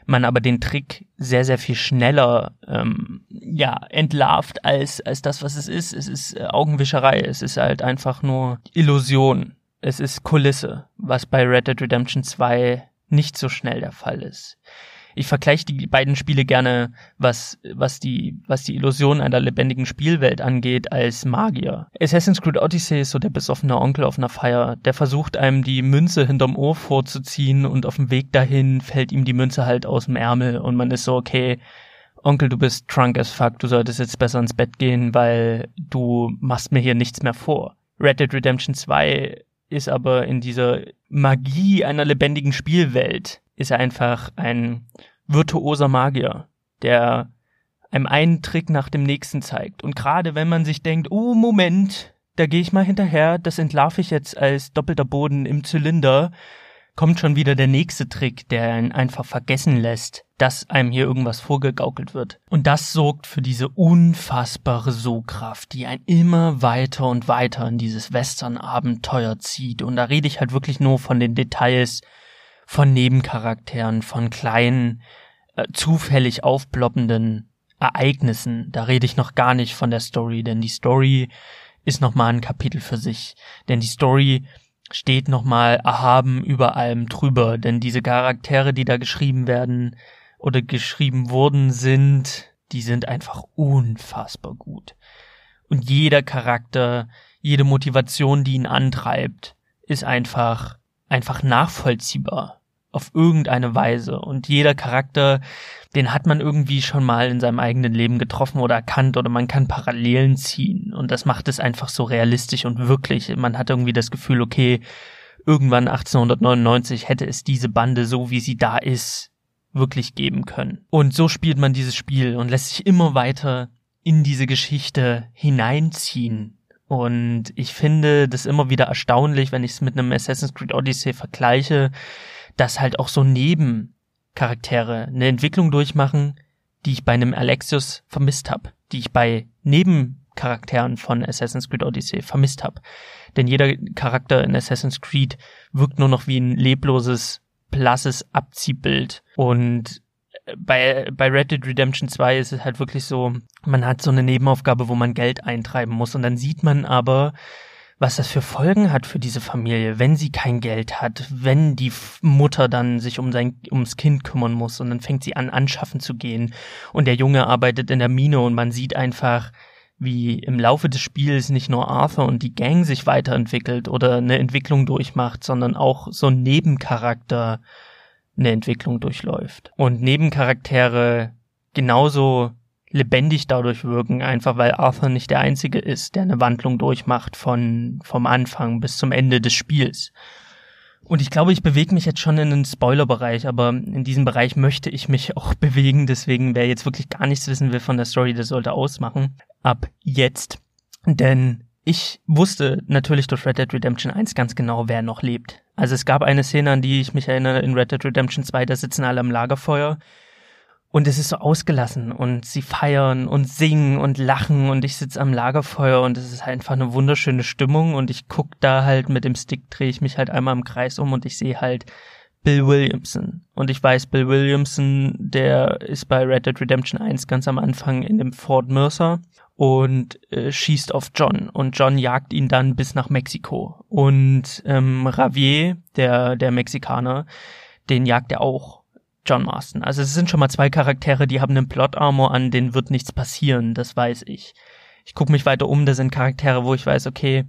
man aber den Trick sehr, sehr viel schneller ähm, ja, entlarvt als, als das, was es ist. Es ist äh, Augenwischerei, es ist halt einfach nur Illusion. Es ist Kulisse, was bei Red Dead Redemption 2 nicht so schnell der Fall ist ich vergleiche die beiden Spiele gerne, was, was die, was die Illusion einer lebendigen Spielwelt angeht, als Magier. Assassin's Creed Odyssey ist so der besoffene Onkel auf einer Feier, der versucht einem die Münze hinterm Ohr vorzuziehen und auf dem Weg dahin fällt ihm die Münze halt aus dem Ärmel und man ist so, okay, Onkel, du bist drunk as fuck, du solltest jetzt besser ins Bett gehen, weil du machst mir hier nichts mehr vor. Red Dead Redemption 2 ist aber in dieser Magie einer lebendigen Spielwelt ist einfach ein virtuoser Magier, der einem einen Trick nach dem nächsten zeigt. Und gerade wenn man sich denkt, oh Moment, da gehe ich mal hinterher, das entlarve ich jetzt als doppelter Boden im Zylinder, kommt schon wieder der nächste Trick, der einen einfach vergessen lässt, dass einem hier irgendwas vorgegaukelt wird. Und das sorgt für diese unfassbare Sogkraft, die einen immer weiter und weiter in dieses Western-Abenteuer zieht. Und da rede ich halt wirklich nur von den Details, von Nebencharakteren, von kleinen, äh, zufällig aufploppenden Ereignissen. Da rede ich noch gar nicht von der Story, denn die Story ist nochmal ein Kapitel für sich. Denn die Story steht nochmal erhaben über allem drüber, denn diese Charaktere, die da geschrieben werden oder geschrieben wurden, sind, die sind einfach unfassbar gut. Und jeder Charakter, jede Motivation, die ihn antreibt, ist einfach, einfach nachvollziehbar auf irgendeine Weise. Und jeder Charakter, den hat man irgendwie schon mal in seinem eigenen Leben getroffen oder erkannt oder man kann Parallelen ziehen. Und das macht es einfach so realistisch und wirklich. Man hat irgendwie das Gefühl, okay, irgendwann 1899 hätte es diese Bande so, wie sie da ist, wirklich geben können. Und so spielt man dieses Spiel und lässt sich immer weiter in diese Geschichte hineinziehen. Und ich finde das immer wieder erstaunlich, wenn ich es mit einem Assassin's Creed Odyssey vergleiche, dass halt auch so Nebencharaktere eine Entwicklung durchmachen, die ich bei einem Alexios vermisst habe, die ich bei Nebencharakteren von Assassin's Creed Odyssey vermisst habe. Denn jeder Charakter in Assassin's Creed wirkt nur noch wie ein lebloses, blasses Abziehbild. Und bei, bei Red Dead Redemption 2 ist es halt wirklich so, man hat so eine Nebenaufgabe, wo man Geld eintreiben muss. Und dann sieht man aber, was das für Folgen hat für diese Familie, wenn sie kein Geld hat, wenn die Mutter dann sich um sein, ums Kind kümmern muss und dann fängt sie an, anschaffen zu gehen und der Junge arbeitet in der Mine und man sieht einfach, wie im Laufe des Spiels nicht nur Arthur und die Gang sich weiterentwickelt oder eine Entwicklung durchmacht, sondern auch so ein Nebencharakter eine Entwicklung durchläuft. Und Nebencharaktere genauso lebendig dadurch wirken, einfach weil Arthur nicht der Einzige ist, der eine Wandlung durchmacht von vom Anfang bis zum Ende des Spiels. Und ich glaube, ich bewege mich jetzt schon in den Spoilerbereich, aber in diesem Bereich möchte ich mich auch bewegen, deswegen wer jetzt wirklich gar nichts wissen will von der Story, der sollte ausmachen. Ab jetzt. Denn ich wusste natürlich durch Red Dead Redemption 1 ganz genau, wer noch lebt. Also es gab eine Szene, an die ich mich erinnere in Red Dead Redemption 2, da sitzen alle am Lagerfeuer und es ist so ausgelassen und sie feiern und singen und lachen und ich sitze am Lagerfeuer und es ist einfach eine wunderschöne Stimmung und ich guck da halt mit dem Stick, drehe ich mich halt einmal im Kreis um und ich sehe halt Bill Williamson. Und ich weiß, Bill Williamson, der ist bei Red Dead Redemption 1 ganz am Anfang in dem Ford Mercer und äh, schießt auf John und John jagt ihn dann bis nach Mexiko und ähm, Ravier, der der Mexikaner, den jagt er auch John Marston. Also es sind schon mal zwei Charaktere, die haben einen Plot Armor an, denen wird nichts passieren, das weiß ich. Ich gucke mich weiter um, da sind Charaktere, wo ich weiß, okay,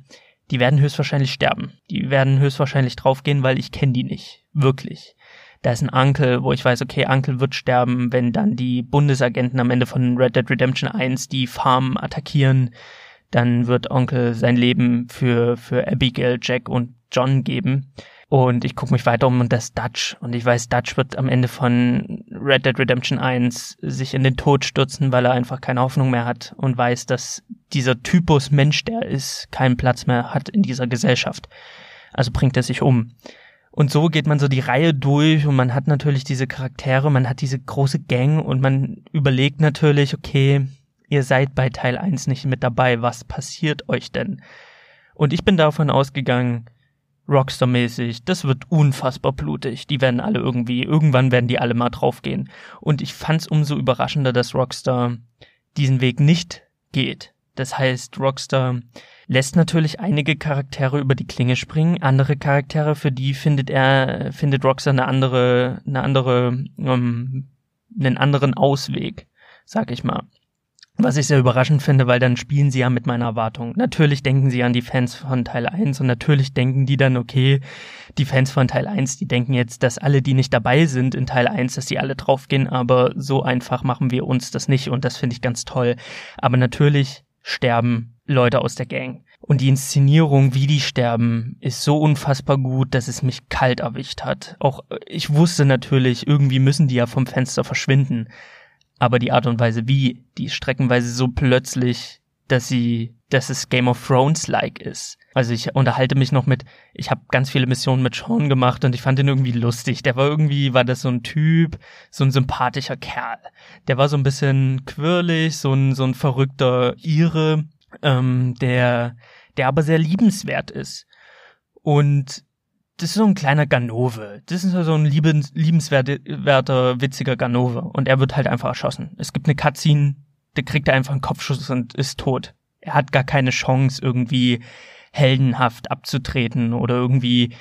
die werden höchstwahrscheinlich sterben. Die werden höchstwahrscheinlich draufgehen, weil ich kenne die nicht. Wirklich. Da ist ein Uncle, wo ich weiß, okay, Uncle wird sterben, wenn dann die Bundesagenten am Ende von Red Dead Redemption 1 die Farm attackieren. Dann wird Onkel sein Leben für, für Abigail, Jack und John geben. Und ich gucke mich weiter um und das Dutch. Und ich weiß, Dutch wird am Ende von Red Dead Redemption 1 sich in den Tod stürzen, weil er einfach keine Hoffnung mehr hat und weiß, dass dieser Typus Mensch, der ist, keinen Platz mehr hat in dieser Gesellschaft. Also bringt er sich um. Und so geht man so die Reihe durch und man hat natürlich diese Charaktere, man hat diese große Gang und man überlegt natürlich, okay, ihr seid bei Teil 1 nicht mit dabei, was passiert euch denn? Und ich bin davon ausgegangen, Rockstar-mäßig, das wird unfassbar blutig. Die werden alle irgendwie, irgendwann werden die alle mal draufgehen. Und ich fand's umso überraschender, dass Rockstar diesen Weg nicht geht. Das heißt, Rockstar lässt natürlich einige Charaktere über die Klinge springen, andere Charaktere, für die findet er, findet Rockstar eine andere, eine andere, um, einen anderen Ausweg, sag ich mal. Was ich sehr überraschend finde, weil dann spielen sie ja mit meiner Erwartung. Natürlich denken sie an die Fans von Teil 1 und natürlich denken die dann, okay, die Fans von Teil 1, die denken jetzt, dass alle, die nicht dabei sind in Teil 1, dass die alle draufgehen, aber so einfach machen wir uns das nicht und das finde ich ganz toll. Aber natürlich sterben Leute aus der Gang. Und die Inszenierung, wie die sterben, ist so unfassbar gut, dass es mich kalt erwischt hat. Auch ich wusste natürlich, irgendwie müssen die ja vom Fenster verschwinden aber die Art und Weise, wie, die streckenweise so plötzlich, dass sie, dass es Game of Thrones-like ist. Also ich unterhalte mich noch mit, ich habe ganz viele Missionen mit Sean gemacht und ich fand ihn irgendwie lustig. Der war irgendwie, war das so ein Typ, so ein sympathischer Kerl. Der war so ein bisschen quirlig, so ein, so ein verrückter Ire, ähm, der, der aber sehr liebenswert ist. Und das ist so ein kleiner Ganove. Das ist so ein liebens, liebenswerter, witziger Ganove. Und er wird halt einfach erschossen. Es gibt eine Cutscene, der kriegt einfach einen Kopfschuss und ist tot. Er hat gar keine Chance, irgendwie heldenhaft abzutreten oder irgendwie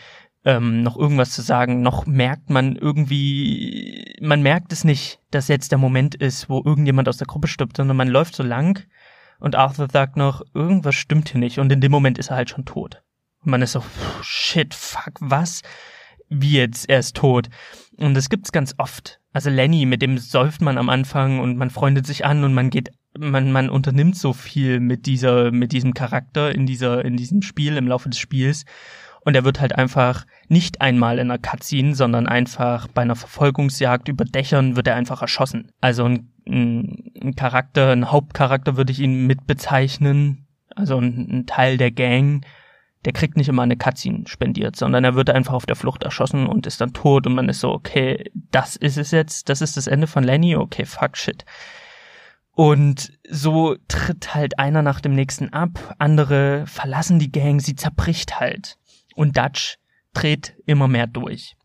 ähm, noch irgendwas zu sagen. Noch merkt man irgendwie, man merkt es nicht, dass jetzt der Moment ist, wo irgendjemand aus der Gruppe stirbt, sondern man läuft so lang und Arthur sagt noch, irgendwas stimmt hier nicht und in dem Moment ist er halt schon tot. Und man ist so, shit, fuck, was? Wie jetzt? Er ist tot. Und das gibt's ganz oft. Also Lenny, mit dem säuft man am Anfang und man freundet sich an und man geht, man, man unternimmt so viel mit dieser, mit diesem Charakter in dieser, in diesem Spiel, im Laufe des Spiels. Und er wird halt einfach nicht einmal in einer Cutscene, sondern einfach bei einer Verfolgungsjagd über Dächern wird er einfach erschossen. Also ein, ein, Charakter, ein Hauptcharakter würde ich ihn mit bezeichnen. Also ein, ein Teil der Gang der kriegt nicht immer eine Cutscene spendiert, sondern er wird einfach auf der Flucht erschossen und ist dann tot und man ist so, okay, das ist es jetzt, das ist das Ende von Lenny, okay, fuck shit. Und so tritt halt einer nach dem nächsten ab, andere verlassen die Gang, sie zerbricht halt. Und Dutch dreht immer mehr durch.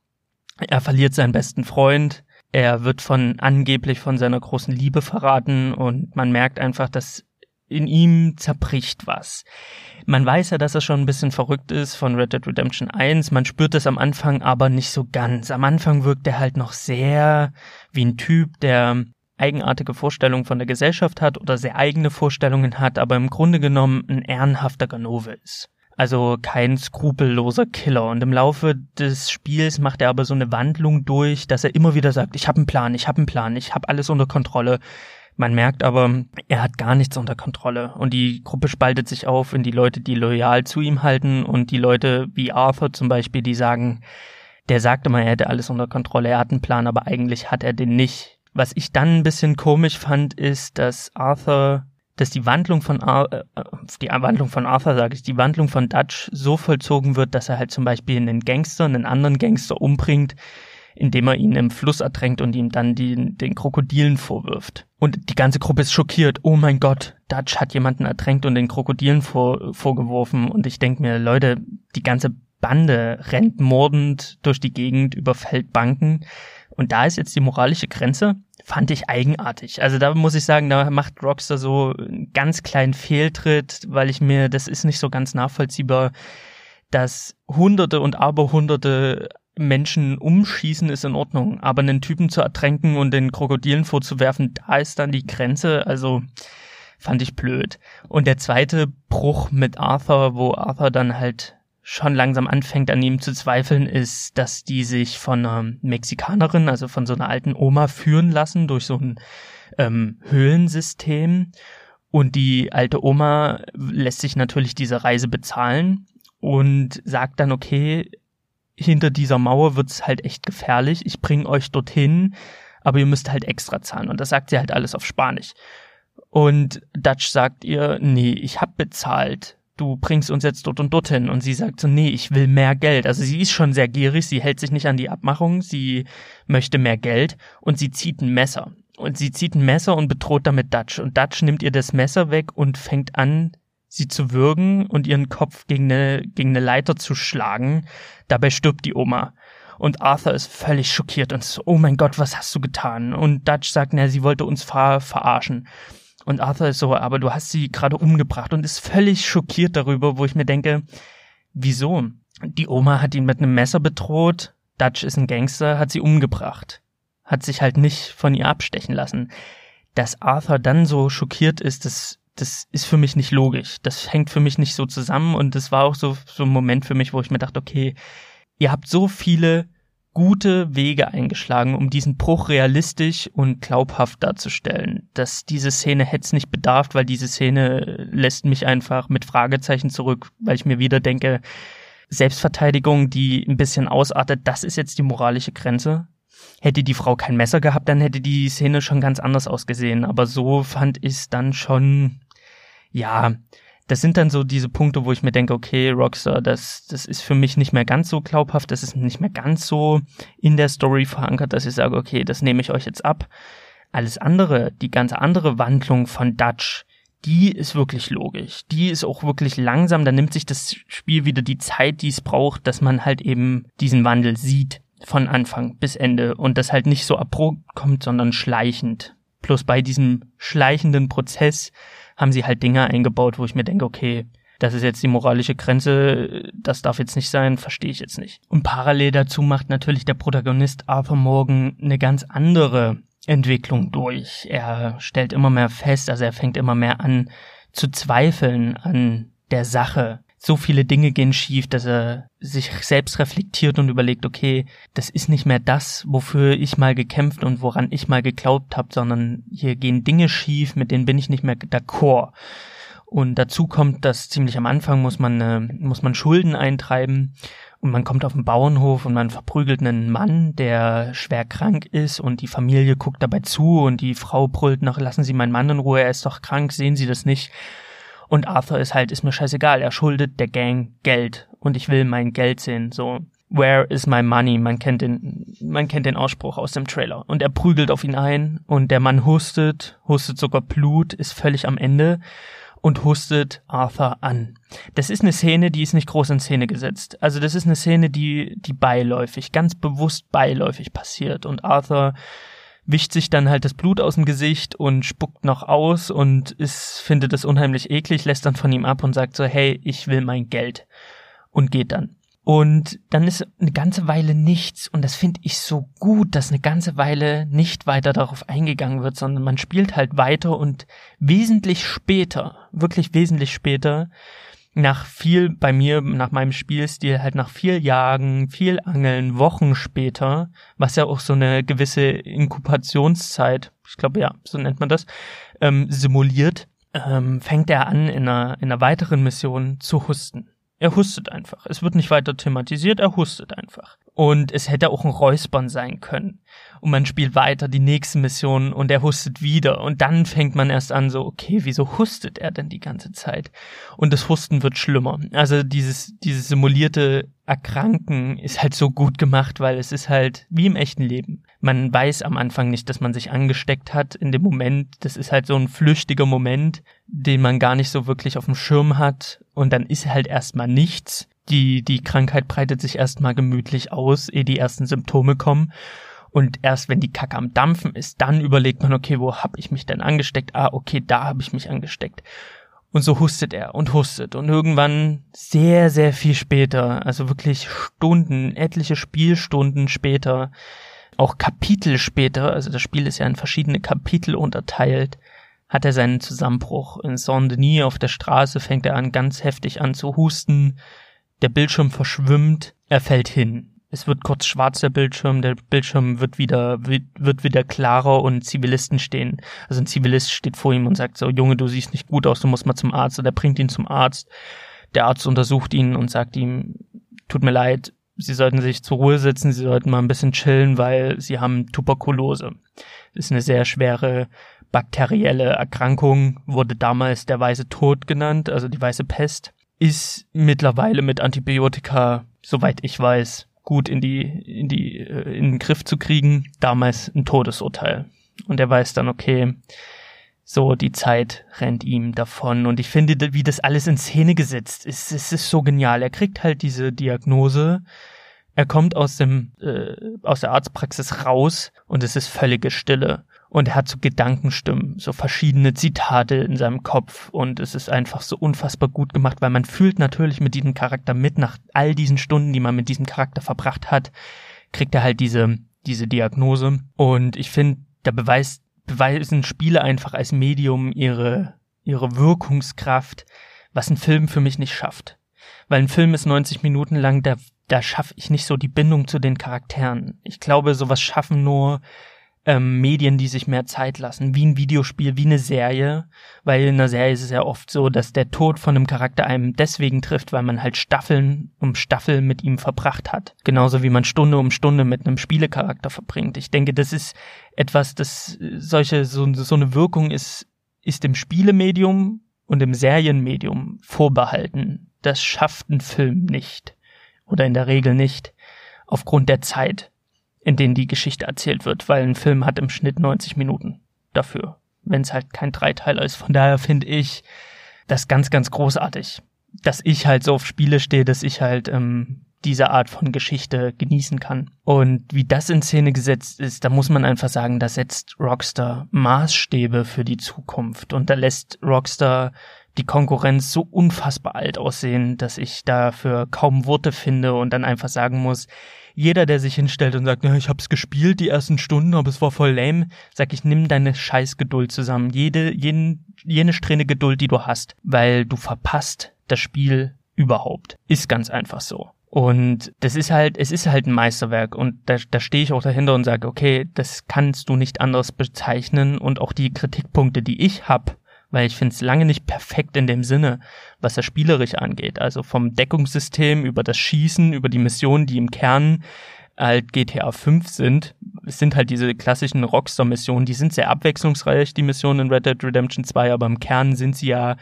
Er verliert seinen besten Freund, er wird von angeblich von seiner großen Liebe verraten und man merkt einfach, dass in ihm zerbricht was. Man weiß ja, dass er schon ein bisschen verrückt ist von Red Dead Redemption 1. Man spürt es am Anfang aber nicht so ganz. Am Anfang wirkt er halt noch sehr wie ein Typ, der eigenartige Vorstellungen von der Gesellschaft hat oder sehr eigene Vorstellungen hat, aber im Grunde genommen ein ehrenhafter Ganove ist. Also kein skrupelloser Killer. Und im Laufe des Spiels macht er aber so eine Wandlung durch, dass er immer wieder sagt, ich habe einen Plan, ich habe einen Plan, ich habe alles unter Kontrolle. Man merkt aber, er hat gar nichts unter Kontrolle und die Gruppe spaltet sich auf in die Leute, die loyal zu ihm halten und die Leute wie Arthur zum Beispiel, die sagen, der sagt immer, er hätte alles unter Kontrolle, er hat einen Plan, aber eigentlich hat er den nicht. Was ich dann ein bisschen komisch fand, ist, dass Arthur, dass die Wandlung von Ar äh, die Wandlung von Arthur, sage ich, die Wandlung von Dutch so vollzogen wird, dass er halt zum Beispiel einen Gangster, einen anderen Gangster umbringt, indem er ihn im Fluss ertränkt und ihm dann die, den Krokodilen vorwirft. Und die ganze Gruppe ist schockiert. Oh mein Gott, Dutch hat jemanden ertränkt und den Krokodilen vor, vorgeworfen. Und ich denke mir, Leute, die ganze Bande rennt mordend durch die Gegend, überfällt Banken. Und da ist jetzt die moralische Grenze, fand ich eigenartig. Also da muss ich sagen, da macht Rockstar so einen ganz kleinen Fehltritt, weil ich mir, das ist nicht so ganz nachvollziehbar, dass Hunderte und Aberhunderte Menschen umschießen ist in Ordnung, aber einen Typen zu ertränken und den Krokodilen vorzuwerfen, da ist dann die Grenze. Also fand ich blöd. Und der zweite Bruch mit Arthur, wo Arthur dann halt schon langsam anfängt an ihm zu zweifeln, ist, dass die sich von einer Mexikanerin, also von so einer alten Oma führen lassen durch so ein ähm, Höhlensystem. Und die alte Oma lässt sich natürlich diese Reise bezahlen und sagt dann, okay, hinter dieser Mauer wird's halt echt gefährlich. Ich bring euch dorthin, aber ihr müsst halt extra zahlen. Und das sagt sie halt alles auf Spanisch. Und Dutch sagt ihr, nee, ich hab bezahlt. Du bringst uns jetzt dort und dorthin. Und sie sagt so, nee, ich will mehr Geld. Also sie ist schon sehr gierig, sie hält sich nicht an die Abmachung, sie möchte mehr Geld und sie zieht ein Messer. Und sie zieht ein Messer und bedroht damit Dutch. Und Dutch nimmt ihr das Messer weg und fängt an, sie zu würgen und ihren Kopf gegen eine, gegen eine Leiter zu schlagen. Dabei stirbt die Oma. Und Arthur ist völlig schockiert und so, oh mein Gott, was hast du getan? Und Dutch sagt, na, sie wollte uns ver verarschen. Und Arthur ist so, aber du hast sie gerade umgebracht und ist völlig schockiert darüber, wo ich mir denke, wieso? Die Oma hat ihn mit einem Messer bedroht, Dutch ist ein Gangster, hat sie umgebracht. Hat sich halt nicht von ihr abstechen lassen. Dass Arthur dann so schockiert ist, das das ist für mich nicht logisch. Das hängt für mich nicht so zusammen und das war auch so, so ein Moment für mich, wo ich mir dachte, okay, ihr habt so viele gute Wege eingeschlagen, um diesen Bruch realistisch und glaubhaft darzustellen. Dass diese Szene hätte es nicht bedarf, weil diese Szene lässt mich einfach mit Fragezeichen zurück, weil ich mir wieder denke, Selbstverteidigung, die ein bisschen ausartet, das ist jetzt die moralische Grenze. Hätte die Frau kein Messer gehabt, dann hätte die Szene schon ganz anders ausgesehen. Aber so fand ich es dann schon ja, das sind dann so diese Punkte, wo ich mir denke, okay, Rockstar, das, das ist für mich nicht mehr ganz so glaubhaft, das ist nicht mehr ganz so in der Story verankert, dass ich sage, okay, das nehme ich euch jetzt ab. Alles andere, die ganze andere Wandlung von Dutch, die ist wirklich logisch. Die ist auch wirklich langsam, da nimmt sich das Spiel wieder die Zeit, die es braucht, dass man halt eben diesen Wandel sieht von Anfang bis Ende und das halt nicht so abrupt kommt, sondern schleichend. Plus bei diesem schleichenden Prozess haben sie halt Dinge eingebaut, wo ich mir denke, okay, das ist jetzt die moralische Grenze, das darf jetzt nicht sein, verstehe ich jetzt nicht. Und parallel dazu macht natürlich der Protagonist Arthur Morgan eine ganz andere Entwicklung durch. Er stellt immer mehr fest, also er fängt immer mehr an zu zweifeln an der Sache, so viele Dinge gehen schief, dass er sich selbst reflektiert und überlegt, okay, das ist nicht mehr das, wofür ich mal gekämpft und woran ich mal geglaubt habe, sondern hier gehen Dinge schief, mit denen bin ich nicht mehr d'accord. Und dazu kommt, dass ziemlich am Anfang muss man äh, muss man Schulden eintreiben und man kommt auf den Bauernhof und man verprügelt einen Mann, der schwer krank ist und die Familie guckt dabei zu und die Frau brüllt noch, lassen Sie meinen Mann in Ruhe, er ist doch krank, sehen Sie das nicht? Und Arthur ist halt, ist mir scheißegal. Er schuldet der Gang Geld. Und ich will mein Geld sehen. So, where is my money? Man kennt den, man kennt den Ausspruch aus dem Trailer. Und er prügelt auf ihn ein. Und der Mann hustet, hustet sogar Blut, ist völlig am Ende. Und hustet Arthur an. Das ist eine Szene, die ist nicht groß in Szene gesetzt. Also das ist eine Szene, die, die beiläufig, ganz bewusst beiläufig passiert. Und Arthur wischt sich dann halt das Blut aus dem Gesicht und spuckt noch aus und ist, findet es unheimlich eklig, lässt dann von ihm ab und sagt so, hey, ich will mein Geld und geht dann. Und dann ist eine ganze Weile nichts und das finde ich so gut, dass eine ganze Weile nicht weiter darauf eingegangen wird, sondern man spielt halt weiter und wesentlich später, wirklich wesentlich später, nach viel, bei mir, nach meinem Spielstil, halt nach viel Jagen, viel Angeln, Wochen später, was ja auch so eine gewisse Inkubationszeit, ich glaube ja, so nennt man das, ähm, simuliert, ähm, fängt er an, in einer, in einer weiteren Mission zu husten. Er hustet einfach. Es wird nicht weiter thematisiert, er hustet einfach. Und es hätte auch ein Räuspern sein können. Und man spielt weiter die nächste Mission und er hustet wieder. Und dann fängt man erst an so, okay, wieso hustet er denn die ganze Zeit? Und das Husten wird schlimmer. Also dieses, dieses simulierte Erkranken ist halt so gut gemacht, weil es ist halt wie im echten Leben. Man weiß am Anfang nicht, dass man sich angesteckt hat in dem Moment. Das ist halt so ein flüchtiger Moment, den man gar nicht so wirklich auf dem Schirm hat. Und dann ist halt erstmal nichts Die, die Krankheit breitet sich erstmal gemütlich aus, ehe die ersten Symptome kommen. Und erst wenn die Kacke am Dampfen ist, dann überlegt man, okay, wo habe ich mich denn angesteckt? Ah, okay, da habe ich mich angesteckt. Und so hustet er und hustet. Und irgendwann sehr, sehr viel später, also wirklich Stunden, etliche Spielstunden später, auch Kapitel später, also das Spiel ist ja in verschiedene Kapitel unterteilt, hat er seinen Zusammenbruch. In Saint-Denis auf der Straße fängt er an, ganz heftig an zu husten. Der Bildschirm verschwimmt, er fällt hin es wird kurz schwarz der Bildschirm, der Bildschirm wird wieder, wird wieder klarer und Zivilisten stehen. Also ein Zivilist steht vor ihm und sagt so, Junge, du siehst nicht gut aus, du musst mal zum Arzt. Und er bringt ihn zum Arzt. Der Arzt untersucht ihn und sagt ihm, tut mir leid, Sie sollten sich zur Ruhe setzen, Sie sollten mal ein bisschen chillen, weil Sie haben Tuberkulose. Das ist eine sehr schwere bakterielle Erkrankung, wurde damals der weiße Tod genannt, also die weiße Pest, ist mittlerweile mit Antibiotika, soweit ich weiß, gut in die, in die, äh, in den Griff zu kriegen, damals ein Todesurteil. Und er weiß dann, okay, so die Zeit rennt ihm davon. Und ich finde, wie das alles in Szene gesetzt ist, es ist so genial. Er kriegt halt diese Diagnose, er kommt aus dem, äh, aus der Arztpraxis raus und es ist völlige Stille und er hat so Gedankenstimmen, so verschiedene Zitate in seinem Kopf und es ist einfach so unfassbar gut gemacht, weil man fühlt natürlich mit diesem Charakter mit nach all diesen Stunden, die man mit diesem Charakter verbracht hat, kriegt er halt diese diese Diagnose und ich finde, da beweist beweisen Spiele einfach als Medium ihre ihre Wirkungskraft, was ein Film für mich nicht schafft. Weil ein Film ist 90 Minuten lang, da da schaffe ich nicht so die Bindung zu den Charakteren. Ich glaube, sowas schaffen nur ähm, Medien, die sich mehr Zeit lassen, wie ein Videospiel, wie eine Serie, weil in einer Serie ist es ja oft so, dass der Tod von einem Charakter einem deswegen trifft, weil man halt Staffeln um Staffel mit ihm verbracht hat. Genauso wie man Stunde um Stunde mit einem Spielecharakter verbringt. Ich denke, das ist etwas, das solche, so, so eine Wirkung ist, ist im Spielemedium und im Serienmedium vorbehalten. Das schafft ein Film nicht. Oder in der Regel nicht. Aufgrund der Zeit in denen die Geschichte erzählt wird, weil ein Film hat im Schnitt 90 Minuten dafür, wenn es halt kein Dreiteiler ist. Von daher finde ich das ganz, ganz großartig, dass ich halt so auf Spiele stehe, dass ich halt ähm, diese Art von Geschichte genießen kann. Und wie das in Szene gesetzt ist, da muss man einfach sagen, da setzt Rockstar Maßstäbe für die Zukunft und da lässt Rockstar die Konkurrenz so unfassbar alt aussehen, dass ich dafür kaum Worte finde und dann einfach sagen muss, jeder, der sich hinstellt und sagt, ich hab's gespielt die ersten Stunden, aber es war voll lame, sag ich, nimm deine Scheißgeduld zusammen. Jede, jeden, jene Strähne Geduld, die du hast, weil du verpasst das Spiel überhaupt. Ist ganz einfach so. Und das ist halt, es ist halt ein Meisterwerk und da, da stehe ich auch dahinter und sage, okay, das kannst du nicht anders bezeichnen und auch die Kritikpunkte, die ich hab, weil ich finde es lange nicht perfekt in dem Sinne, was das spielerisch angeht. Also vom Deckungssystem über das Schießen, über die Missionen, die im Kern halt GTA 5 sind. Es sind halt diese klassischen Rockstar-Missionen, die sind sehr abwechslungsreich, die Missionen in Red Dead Redemption 2, aber im Kern sind sie ja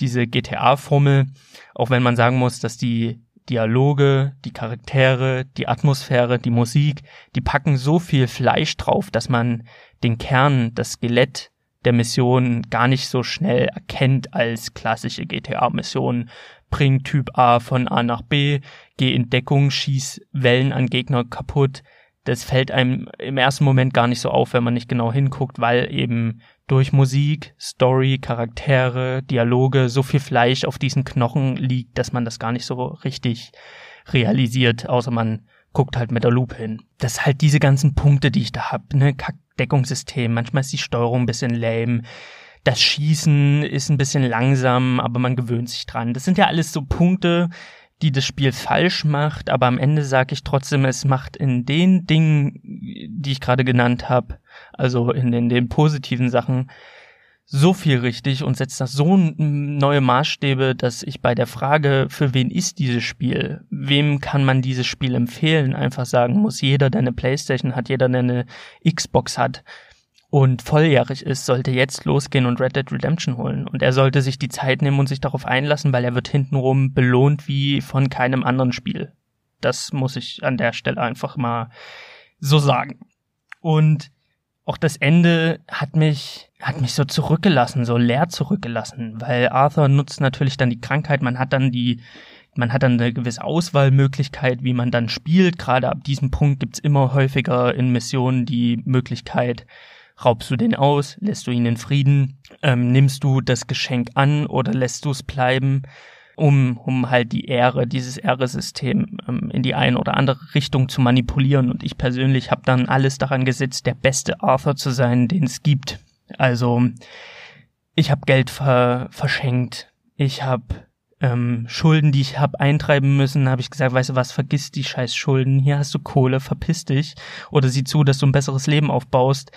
diese GTA-Formel, auch wenn man sagen muss, dass die Dialoge, die Charaktere, die Atmosphäre, die Musik, die packen so viel Fleisch drauf, dass man den Kern, das Skelett der Mission gar nicht so schnell erkennt als klassische GTA-Mission. Bring Typ A von A nach B, geh in Deckung, schieß Wellen an Gegner kaputt. Das fällt einem im ersten Moment gar nicht so auf, wenn man nicht genau hinguckt, weil eben durch Musik, Story, Charaktere, Dialoge so viel Fleisch auf diesen Knochen liegt, dass man das gar nicht so richtig realisiert, außer man guckt halt mit der Lupe hin. Das halt diese ganzen Punkte, die ich da hab, ne, Deckungssystem. Manchmal ist die Steuerung ein bisschen lame. Das Schießen ist ein bisschen langsam, aber man gewöhnt sich dran. Das sind ja alles so Punkte, die das Spiel falsch macht, aber am Ende sage ich trotzdem, es macht in den Dingen, die ich gerade genannt habe, also in den, den positiven Sachen, so viel richtig und setzt das so neue Maßstäbe, dass ich bei der Frage, für wen ist dieses Spiel, wem kann man dieses Spiel empfehlen, einfach sagen muss, jeder, der eine Playstation hat, jeder, der eine Xbox hat und volljährig ist, sollte jetzt losgehen und Red Dead Redemption holen. Und er sollte sich die Zeit nehmen und sich darauf einlassen, weil er wird hintenrum belohnt wie von keinem anderen Spiel. Das muss ich an der Stelle einfach mal so sagen. Und auch das Ende hat mich, hat mich so zurückgelassen, so leer zurückgelassen, weil Arthur nutzt natürlich dann die Krankheit, man hat dann die, man hat dann eine gewisse Auswahlmöglichkeit, wie man dann spielt. Gerade ab diesem Punkt gibt's immer häufiger in Missionen die Möglichkeit, raubst du den aus, lässt du ihn in Frieden, ähm, nimmst du das Geschenk an oder lässt du es bleiben, um, um halt die Ehre, dieses Ehresystem ähm, in die eine oder andere Richtung zu manipulieren. Und ich persönlich habe dann alles daran gesetzt, der beste Arthur zu sein, den es gibt. Also ich habe Geld ver verschenkt, ich habe ähm, Schulden, die ich habe eintreiben müssen, habe ich gesagt, weißt du was, vergiss die scheiß Schulden, hier hast du Kohle, verpiss dich. Oder sieh zu, dass du ein besseres Leben aufbaust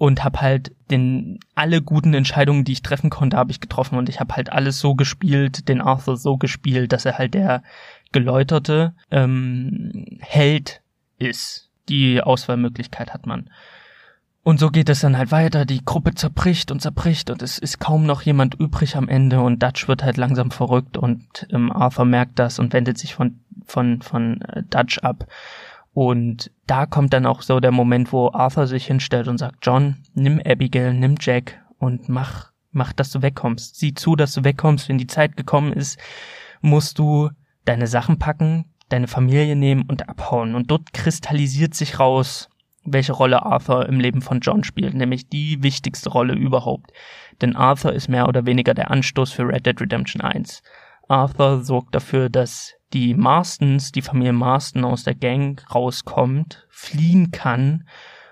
und habe halt den alle guten Entscheidungen, die ich treffen konnte, habe ich getroffen und ich habe halt alles so gespielt, den Arthur so gespielt, dass er halt der geläuterte ähm, Held ist. Die Auswahlmöglichkeit hat man. Und so geht es dann halt weiter. Die Gruppe zerbricht und zerbricht und es ist kaum noch jemand übrig am Ende und Dutch wird halt langsam verrückt und ähm, Arthur merkt das und wendet sich von von von äh, Dutch ab. Und da kommt dann auch so der Moment, wo Arthur sich hinstellt und sagt, John, nimm Abigail, nimm Jack und mach mach, dass du wegkommst. Sieh zu, dass du wegkommst. Wenn die Zeit gekommen ist, musst du deine Sachen packen, deine Familie nehmen und abhauen. Und dort kristallisiert sich raus, welche Rolle Arthur im Leben von John spielt, nämlich die wichtigste Rolle überhaupt. Denn Arthur ist mehr oder weniger der Anstoß für Red Dead Redemption 1. Arthur sorgt dafür, dass die Marstons, die Familie Marston aus der Gang rauskommt, fliehen kann,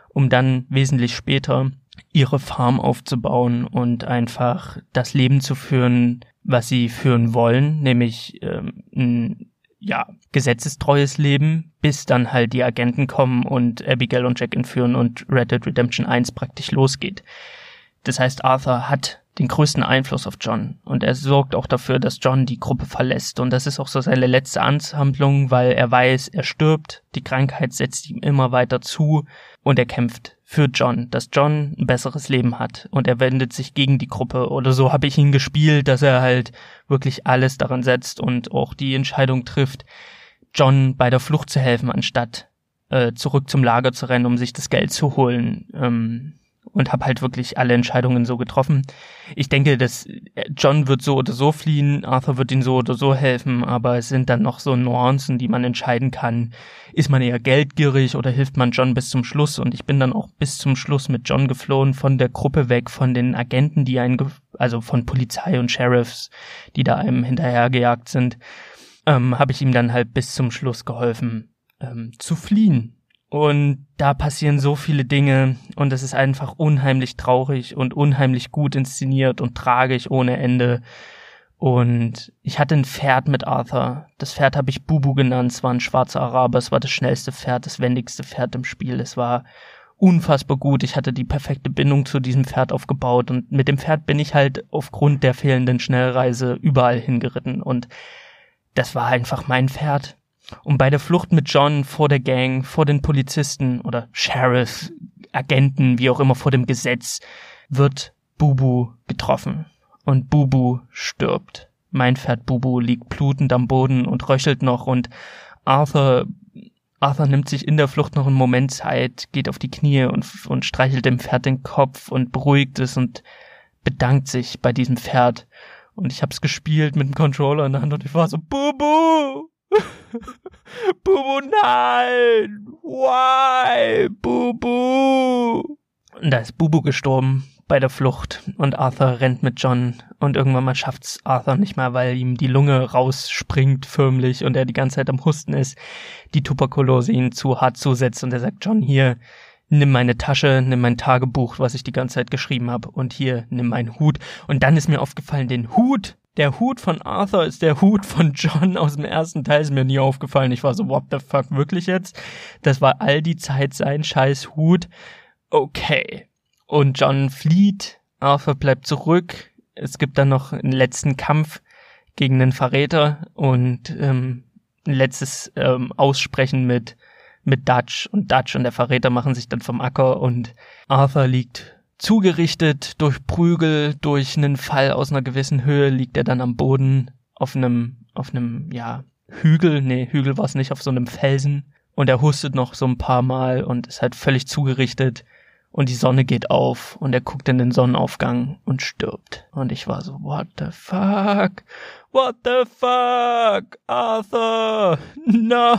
um dann wesentlich später ihre Farm aufzubauen und einfach das Leben zu führen, was sie führen wollen, nämlich ähm, ein ja, gesetzestreues Leben, bis dann halt die Agenten kommen und Abigail und Jack entführen und Red Dead Redemption 1 praktisch losgeht. Das heißt, Arthur hat den größten Einfluss auf John. Und er sorgt auch dafür, dass John die Gruppe verlässt. Und das ist auch so seine letzte Anhandlung, weil er weiß, er stirbt, die Krankheit setzt ihm immer weiter zu. Und er kämpft für John, dass John ein besseres Leben hat. Und er wendet sich gegen die Gruppe. Oder so habe ich ihn gespielt, dass er halt wirklich alles daran setzt und auch die Entscheidung trifft, John bei der Flucht zu helfen, anstatt äh, zurück zum Lager zu rennen, um sich das Geld zu holen. Ähm, und habe halt wirklich alle Entscheidungen so getroffen. Ich denke, dass John wird so oder so fliehen, Arthur wird ihn so oder so helfen, aber es sind dann noch so Nuancen, die man entscheiden kann. Ist man eher geldgierig oder hilft man John bis zum Schluss? Und ich bin dann auch bis zum Schluss mit John geflohen, von der Gruppe weg, von den Agenten, die einen, also von Polizei und Sheriffs, die da einem hinterhergejagt sind, ähm, habe ich ihm dann halt bis zum Schluss geholfen, ähm, zu fliehen und da passieren so viele Dinge und es ist einfach unheimlich traurig und unheimlich gut inszeniert und tragisch ohne Ende. Und ich hatte ein Pferd mit Arthur. Das Pferd habe ich Bubu genannt. Es war ein schwarzer Araber. Es war das schnellste Pferd, das wendigste Pferd im Spiel. Es war unfassbar gut. Ich hatte die perfekte Bindung zu diesem Pferd aufgebaut und mit dem Pferd bin ich halt aufgrund der fehlenden Schnellreise überall hingeritten und das war einfach mein Pferd. Und bei der Flucht mit John vor der Gang, vor den Polizisten oder Sheriff, Agenten, wie auch immer, vor dem Gesetz, wird Bubu getroffen. Und Bubu stirbt. Mein Pferd Bubu liegt blutend am Boden und röchelt noch und Arthur Arthur nimmt sich in der Flucht noch einen Moment Zeit, geht auf die Knie und, und streichelt dem Pferd den Kopf und beruhigt es und bedankt sich bei diesem Pferd. Und ich hab's gespielt mit dem Controller in der Hand und ich war so, Bubu! Bubu, nein! Why? Bubu! Und da ist Bubu gestorben bei der Flucht und Arthur rennt mit John und irgendwann mal schafft's Arthur nicht mehr, weil ihm die Lunge rausspringt förmlich und er die ganze Zeit am Husten ist, die Tuberkulose ihn zu hart zusetzt und er sagt, John, hier, nimm meine Tasche, nimm mein Tagebuch, was ich die ganze Zeit geschrieben habe und hier, nimm meinen Hut. Und dann ist mir aufgefallen, den Hut der Hut von Arthur ist der Hut von John aus dem ersten Teil, ist mir nie aufgefallen. Ich war so, what the fuck, wirklich jetzt? Das war all die Zeit sein scheiß Hut. Okay. Und John flieht, Arthur bleibt zurück. Es gibt dann noch einen letzten Kampf gegen den Verräter und ähm, ein letztes ähm, Aussprechen mit mit Dutch und Dutch und der Verräter machen sich dann vom Acker und Arthur liegt zugerichtet durch Prügel, durch einen Fall aus einer gewissen Höhe liegt er dann am Boden auf einem, auf einem, ja, Hügel, nee, Hügel war es nicht, auf so einem Felsen und er hustet noch so ein paar Mal und ist halt völlig zugerichtet und die Sonne geht auf und er guckt in den Sonnenaufgang und stirbt. Und ich war so, what the fuck? What the fuck? Arthur! No!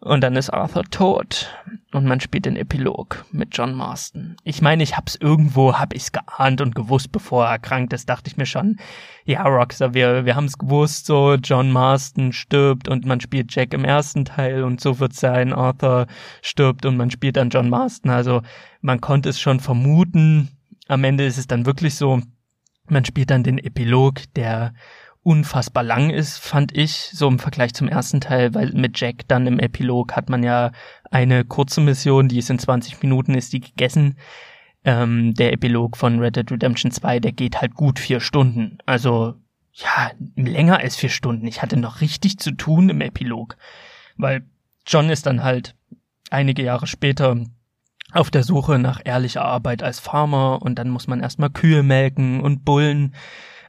Und dann ist Arthur tot und man spielt den Epilog mit John Marston. Ich meine, ich hab's irgendwo, hab ich's geahnt und gewusst, bevor er erkrankt ist, dachte ich mir schon, ja, Rockstar, wir, wir haben's gewusst, so John Marston stirbt und man spielt Jack im ersten Teil und so wird's sein, Arthur stirbt und man spielt dann John Marston. Also man konnte es schon vermuten. Am Ende ist es dann wirklich so, man spielt dann den Epilog, der unfassbar lang ist, fand ich, so im Vergleich zum ersten Teil, weil mit Jack dann im Epilog hat man ja eine kurze Mission, die ist in 20 Minuten, ist die gegessen. Ähm, der Epilog von Red Dead Redemption 2, der geht halt gut vier Stunden. Also, ja, länger als vier Stunden. Ich hatte noch richtig zu tun im Epilog. Weil John ist dann halt einige Jahre später auf der Suche nach ehrlicher Arbeit als Farmer und dann muss man erstmal Kühe melken und Bullen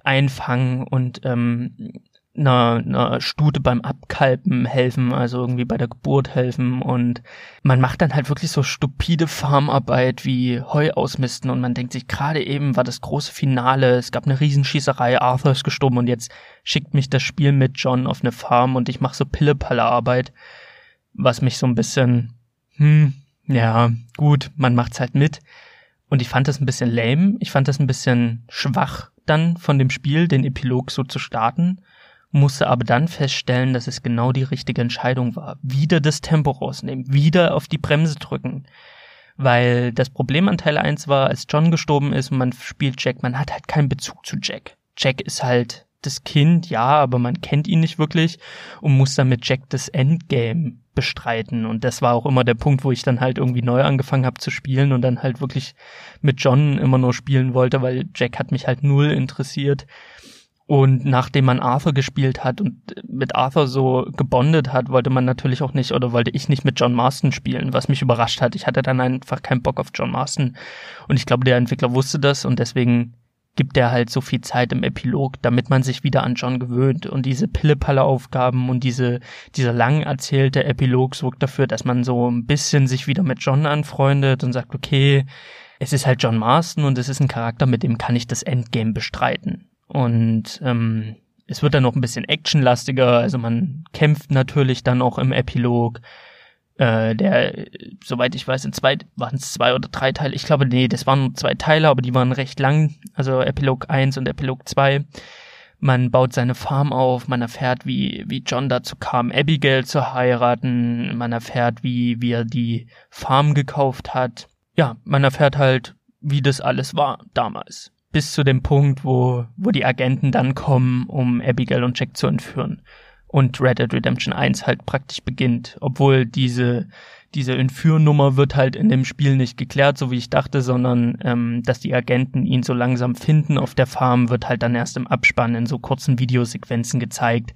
einfangen und ähm, einer, einer Stute beim Abkalben helfen, also irgendwie bei der Geburt helfen. Und man macht dann halt wirklich so stupide Farmarbeit wie Heu ausmisten. Und man denkt sich, gerade eben war das große Finale, es gab eine Riesenschießerei, Arthur ist gestorben und jetzt schickt mich das Spiel mit John auf eine Farm und ich mache so Pille-Palle-Arbeit, was mich so ein bisschen, hm, ja, gut, man macht's halt mit. Und ich fand das ein bisschen lame, ich fand das ein bisschen schwach dann von dem Spiel, den Epilog so zu starten, musste aber dann feststellen, dass es genau die richtige Entscheidung war. Wieder das Tempo rausnehmen, wieder auf die Bremse drücken. Weil das Problem an Teil 1 war, als John gestorben ist und man spielt Jack, man hat halt keinen Bezug zu Jack. Jack ist halt das Kind, ja, aber man kennt ihn nicht wirklich und muss dann mit Jack das Endgame bestreiten. Und das war auch immer der Punkt, wo ich dann halt irgendwie neu angefangen habe zu spielen und dann halt wirklich mit John immer nur spielen wollte, weil Jack hat mich halt null interessiert. Und nachdem man Arthur gespielt hat und mit Arthur so gebondet hat, wollte man natürlich auch nicht oder wollte ich nicht mit John Marston spielen, was mich überrascht hat. Ich hatte dann einfach keinen Bock auf John Marston. Und ich glaube, der Entwickler wusste das und deswegen gibt er halt so viel Zeit im Epilog, damit man sich wieder an John gewöhnt. Und diese Pille-Palle-Aufgaben und diese, dieser lang erzählte Epilog sorgt dafür, dass man so ein bisschen sich wieder mit John anfreundet und sagt, okay, es ist halt John Marston und es ist ein Charakter, mit dem kann ich das Endgame bestreiten. Und ähm, es wird dann noch ein bisschen actionlastiger, also man kämpft natürlich dann auch im Epilog äh, der, soweit ich weiß, in zwei, waren es zwei oder drei Teile. Ich glaube, nee, das waren zwei Teile, aber die waren recht lang. Also Epilog 1 und Epilog 2. Man baut seine Farm auf, man erfährt, wie, wie John dazu kam, Abigail zu heiraten, man erfährt, wie, wie er die Farm gekauft hat. Ja, man erfährt halt, wie das alles war damals. Bis zu dem Punkt, wo, wo die Agenten dann kommen, um Abigail und Jack zu entführen und Red Dead Redemption 1 halt praktisch beginnt, obwohl diese diese Entführnummer wird halt in dem Spiel nicht geklärt, so wie ich dachte, sondern ähm, dass die Agenten ihn so langsam finden auf der Farm, wird halt dann erst im Abspann in so kurzen Videosequenzen gezeigt.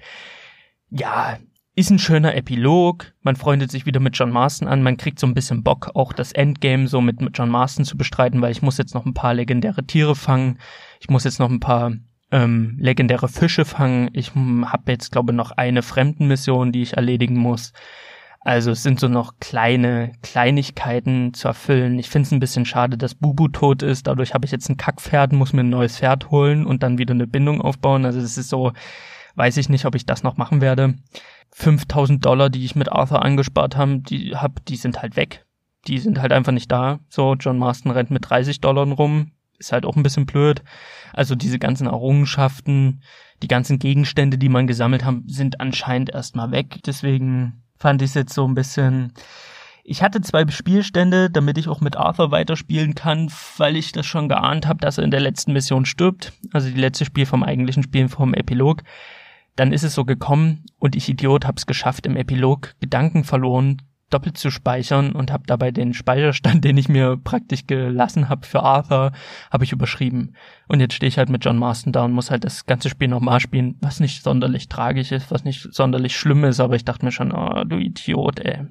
Ja, ist ein schöner Epilog. Man freundet sich wieder mit John Marston an. Man kriegt so ein bisschen Bock, auch das Endgame so mit, mit John Marston zu bestreiten, weil ich muss jetzt noch ein paar legendäre Tiere fangen. Ich muss jetzt noch ein paar ähm, legendäre Fische fangen. Ich habe jetzt, glaube noch eine Fremdenmission, die ich erledigen muss. Also es sind so noch kleine Kleinigkeiten zu erfüllen. Ich finde es ein bisschen schade, dass Bubu tot ist. Dadurch habe ich jetzt ein Kackpferd, muss mir ein neues Pferd holen und dann wieder eine Bindung aufbauen. Also es ist so, weiß ich nicht, ob ich das noch machen werde. 5000 Dollar, die ich mit Arthur angespart habe, die hab, die sind halt weg. Die sind halt einfach nicht da. So, John Marston rennt mit 30 Dollar rum ist halt auch ein bisschen blöd. Also diese ganzen Errungenschaften, die ganzen Gegenstände, die man gesammelt hat, sind anscheinend erstmal weg. Deswegen fand ich es jetzt so ein bisschen. Ich hatte zwei Spielstände, damit ich auch mit Arthur weiterspielen kann, weil ich das schon geahnt habe, dass er in der letzten Mission stirbt. Also die letzte Spiel vom eigentlichen Spiel vom Epilog. Dann ist es so gekommen und ich Idiot hab's geschafft, im Epilog Gedanken verloren doppelt zu speichern und habe dabei den Speicherstand, den ich mir praktisch gelassen habe für Arthur, habe ich überschrieben. Und jetzt stehe ich halt mit John Marston da und muss halt das ganze Spiel nochmal spielen, was nicht sonderlich tragisch ist, was nicht sonderlich schlimm ist, aber ich dachte mir schon, oh, du Idiot, ey.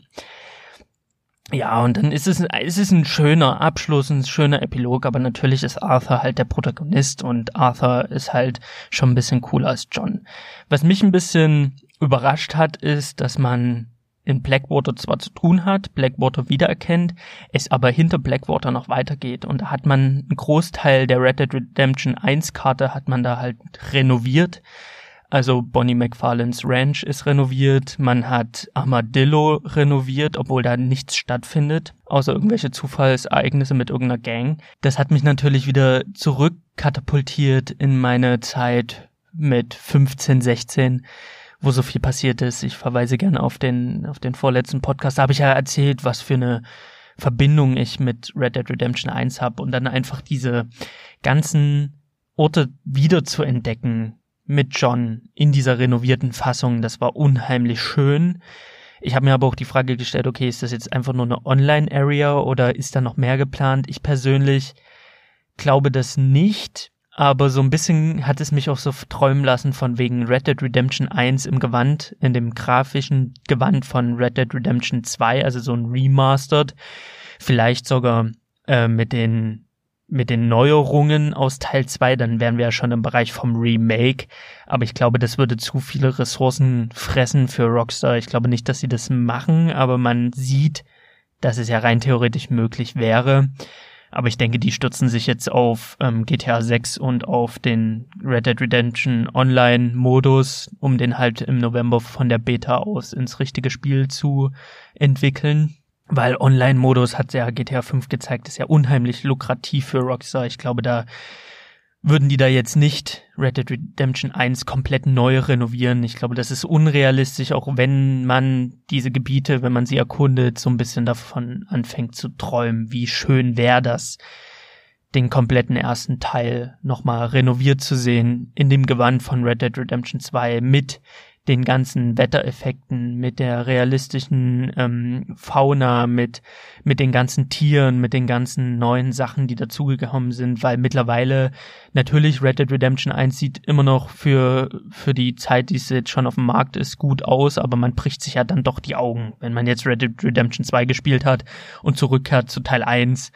Ja, und dann ist es, es ist ein schöner Abschluss, ein schöner Epilog, aber natürlich ist Arthur halt der Protagonist und Arthur ist halt schon ein bisschen cooler als John. Was mich ein bisschen überrascht hat, ist, dass man in Blackwater zwar zu tun hat, Blackwater wiedererkennt, es aber hinter Blackwater noch weitergeht. Und da hat man einen Großteil der Red Dead Redemption 1 Karte hat man da halt renoviert. Also Bonnie McFarlanes Ranch ist renoviert, man hat Armadillo renoviert, obwohl da nichts stattfindet, außer irgendwelche Zufallsereignisse mit irgendeiner Gang. Das hat mich natürlich wieder zurückkatapultiert in meine Zeit mit 15, 16 wo so viel passiert ist. Ich verweise gerne auf den, auf den vorletzten Podcast. Da habe ich ja erzählt, was für eine Verbindung ich mit Red Dead Redemption 1 habe und dann einfach diese ganzen Orte wieder zu entdecken mit John in dieser renovierten Fassung. Das war unheimlich schön. Ich habe mir aber auch die Frage gestellt, okay, ist das jetzt einfach nur eine Online-Area oder ist da noch mehr geplant? Ich persönlich glaube das nicht, aber so ein bisschen hat es mich auch so träumen lassen von wegen Red Dead Redemption 1 im Gewand, in dem grafischen Gewand von Red Dead Redemption 2, also so ein Remastered. Vielleicht sogar äh, mit den mit den Neuerungen aus Teil 2, dann wären wir ja schon im Bereich vom Remake. Aber ich glaube, das würde zu viele Ressourcen fressen für Rockstar. Ich glaube nicht, dass sie das machen, aber man sieht, dass es ja rein theoretisch möglich wäre. Aber ich denke, die stürzen sich jetzt auf ähm, GTA 6 und auf den Red Dead Redemption Online-Modus, um den halt im November von der Beta aus ins richtige Spiel zu entwickeln. Weil Online-Modus hat ja GTA 5 gezeigt, ist ja unheimlich lukrativ für Rockstar. Ich glaube, da würden die da jetzt nicht Red Dead Redemption 1 komplett neu renovieren. Ich glaube, das ist unrealistisch, auch wenn man diese Gebiete, wenn man sie erkundet, so ein bisschen davon anfängt zu träumen, wie schön wäre das, den kompletten ersten Teil nochmal renoviert zu sehen, in dem Gewand von Red Dead Redemption 2 mit den ganzen Wettereffekten, mit der realistischen ähm, Fauna, mit, mit den ganzen Tieren, mit den ganzen neuen Sachen, die dazugekommen sind, weil mittlerweile natürlich Red Dead Redemption 1 sieht immer noch für, für die Zeit, die es jetzt schon auf dem Markt ist, gut aus, aber man bricht sich ja dann doch die Augen, wenn man jetzt Red Dead Redemption 2 gespielt hat und zurückkehrt zu Teil 1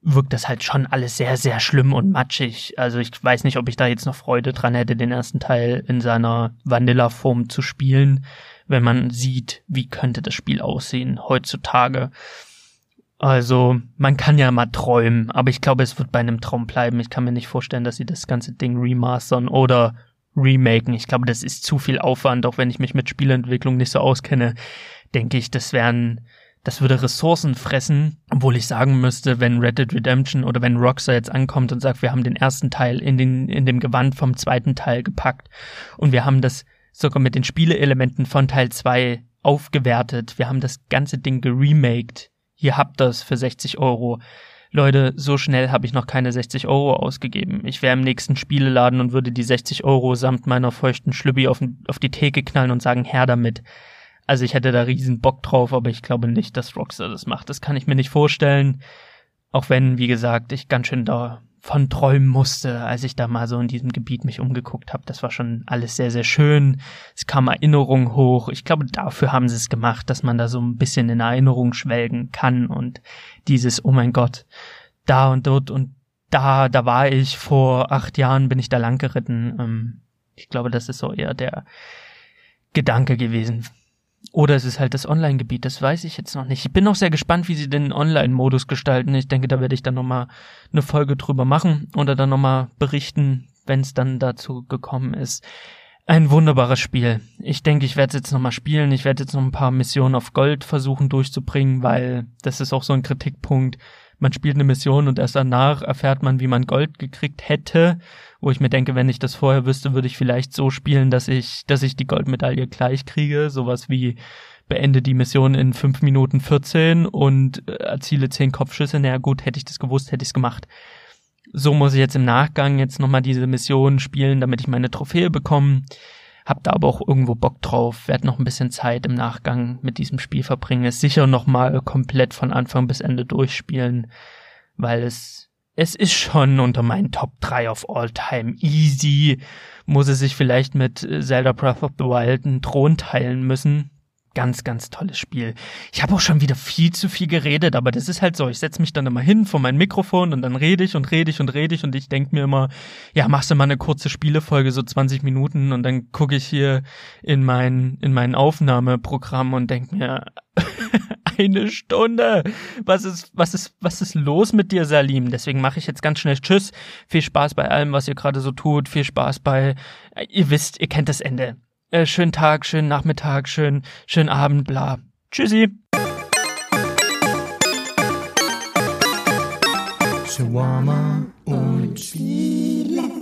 wirkt das halt schon alles sehr, sehr schlimm und matschig. Also ich weiß nicht, ob ich da jetzt noch Freude dran hätte, den ersten Teil in seiner Vanilla-Form zu spielen, wenn man sieht, wie könnte das Spiel aussehen heutzutage. Also, man kann ja mal träumen, aber ich glaube, es wird bei einem Traum bleiben. Ich kann mir nicht vorstellen, dass sie das ganze Ding remastern oder remaken. Ich glaube, das ist zu viel Aufwand, auch wenn ich mich mit Spielentwicklung nicht so auskenne. Denke ich, das wären das würde Ressourcen fressen, obwohl ich sagen müsste, wenn Red Dead Redemption oder wenn Rockstar jetzt ankommt und sagt, wir haben den ersten Teil in den, in dem Gewand vom zweiten Teil gepackt und wir haben das sogar mit den Spieleelementen von Teil 2 aufgewertet, wir haben das ganze Ding geremaked, hier habt das für 60 Euro. Leute, so schnell habe ich noch keine 60 Euro ausgegeben. Ich wäre im nächsten Spieleladen und würde die 60 Euro samt meiner feuchten Schlübbi auf, auf die Theke knallen und sagen, her damit. Also ich hätte da riesen Bock drauf, aber ich glaube nicht, dass Rockstar das macht. Das kann ich mir nicht vorstellen. Auch wenn, wie gesagt, ich ganz schön davon träumen musste, als ich da mal so in diesem Gebiet mich umgeguckt habe. Das war schon alles sehr, sehr schön. Es kam Erinnerung hoch. Ich glaube, dafür haben sie es gemacht, dass man da so ein bisschen in Erinnerung schwelgen kann und dieses, oh mein Gott, da und dort und da, da war ich vor acht Jahren, bin ich da lang geritten. Ähm, ich glaube, das ist so eher der Gedanke gewesen oder es ist halt das Online-Gebiet, das weiß ich jetzt noch nicht. Ich bin auch sehr gespannt, wie sie den Online-Modus gestalten. Ich denke, da werde ich dann nochmal eine Folge drüber machen oder dann nochmal berichten, wenn es dann dazu gekommen ist. Ein wunderbares Spiel. Ich denke, ich werde es jetzt nochmal spielen. Ich werde jetzt noch ein paar Missionen auf Gold versuchen durchzubringen, weil das ist auch so ein Kritikpunkt man spielt eine Mission und erst danach erfährt man, wie man Gold gekriegt hätte, wo ich mir denke, wenn ich das vorher wüsste, würde ich vielleicht so spielen, dass ich, dass ich die Goldmedaille gleich kriege, sowas wie beende die Mission in fünf Minuten 14 und äh, erziele zehn Kopfschüsse. Naja gut, hätte ich das gewusst, hätte ich es gemacht. So muss ich jetzt im Nachgang jetzt nochmal diese Mission spielen, damit ich meine Trophäe bekomme. Hab da aber auch irgendwo Bock drauf, werd noch ein bisschen Zeit im Nachgang mit diesem Spiel verbringen, es sicher noch mal komplett von Anfang bis Ende durchspielen, weil es es ist schon unter meinen Top 3 of all time easy. Muss es sich vielleicht mit Zelda Breath of the Wild einen Thron teilen müssen. Ganz, ganz tolles Spiel. Ich habe auch schon wieder viel zu viel geredet, aber das ist halt so. Ich setze mich dann immer hin vor mein Mikrofon und dann rede ich und rede ich und rede ich und ich denke mir immer, ja, machst du mal eine kurze Spielefolge, so 20 Minuten und dann gucke ich hier in mein, in mein Aufnahmeprogramm und denke mir, eine Stunde. Was ist, was ist, was ist los mit dir, Salim? Deswegen mache ich jetzt ganz schnell Tschüss. Viel Spaß bei allem, was ihr gerade so tut. Viel Spaß bei, ihr wisst, ihr kennt das Ende. Äh, schönen Tag, schönen Nachmittag, schönen, schönen Abend, bla. Tschüssi. Shawarma und Spiele.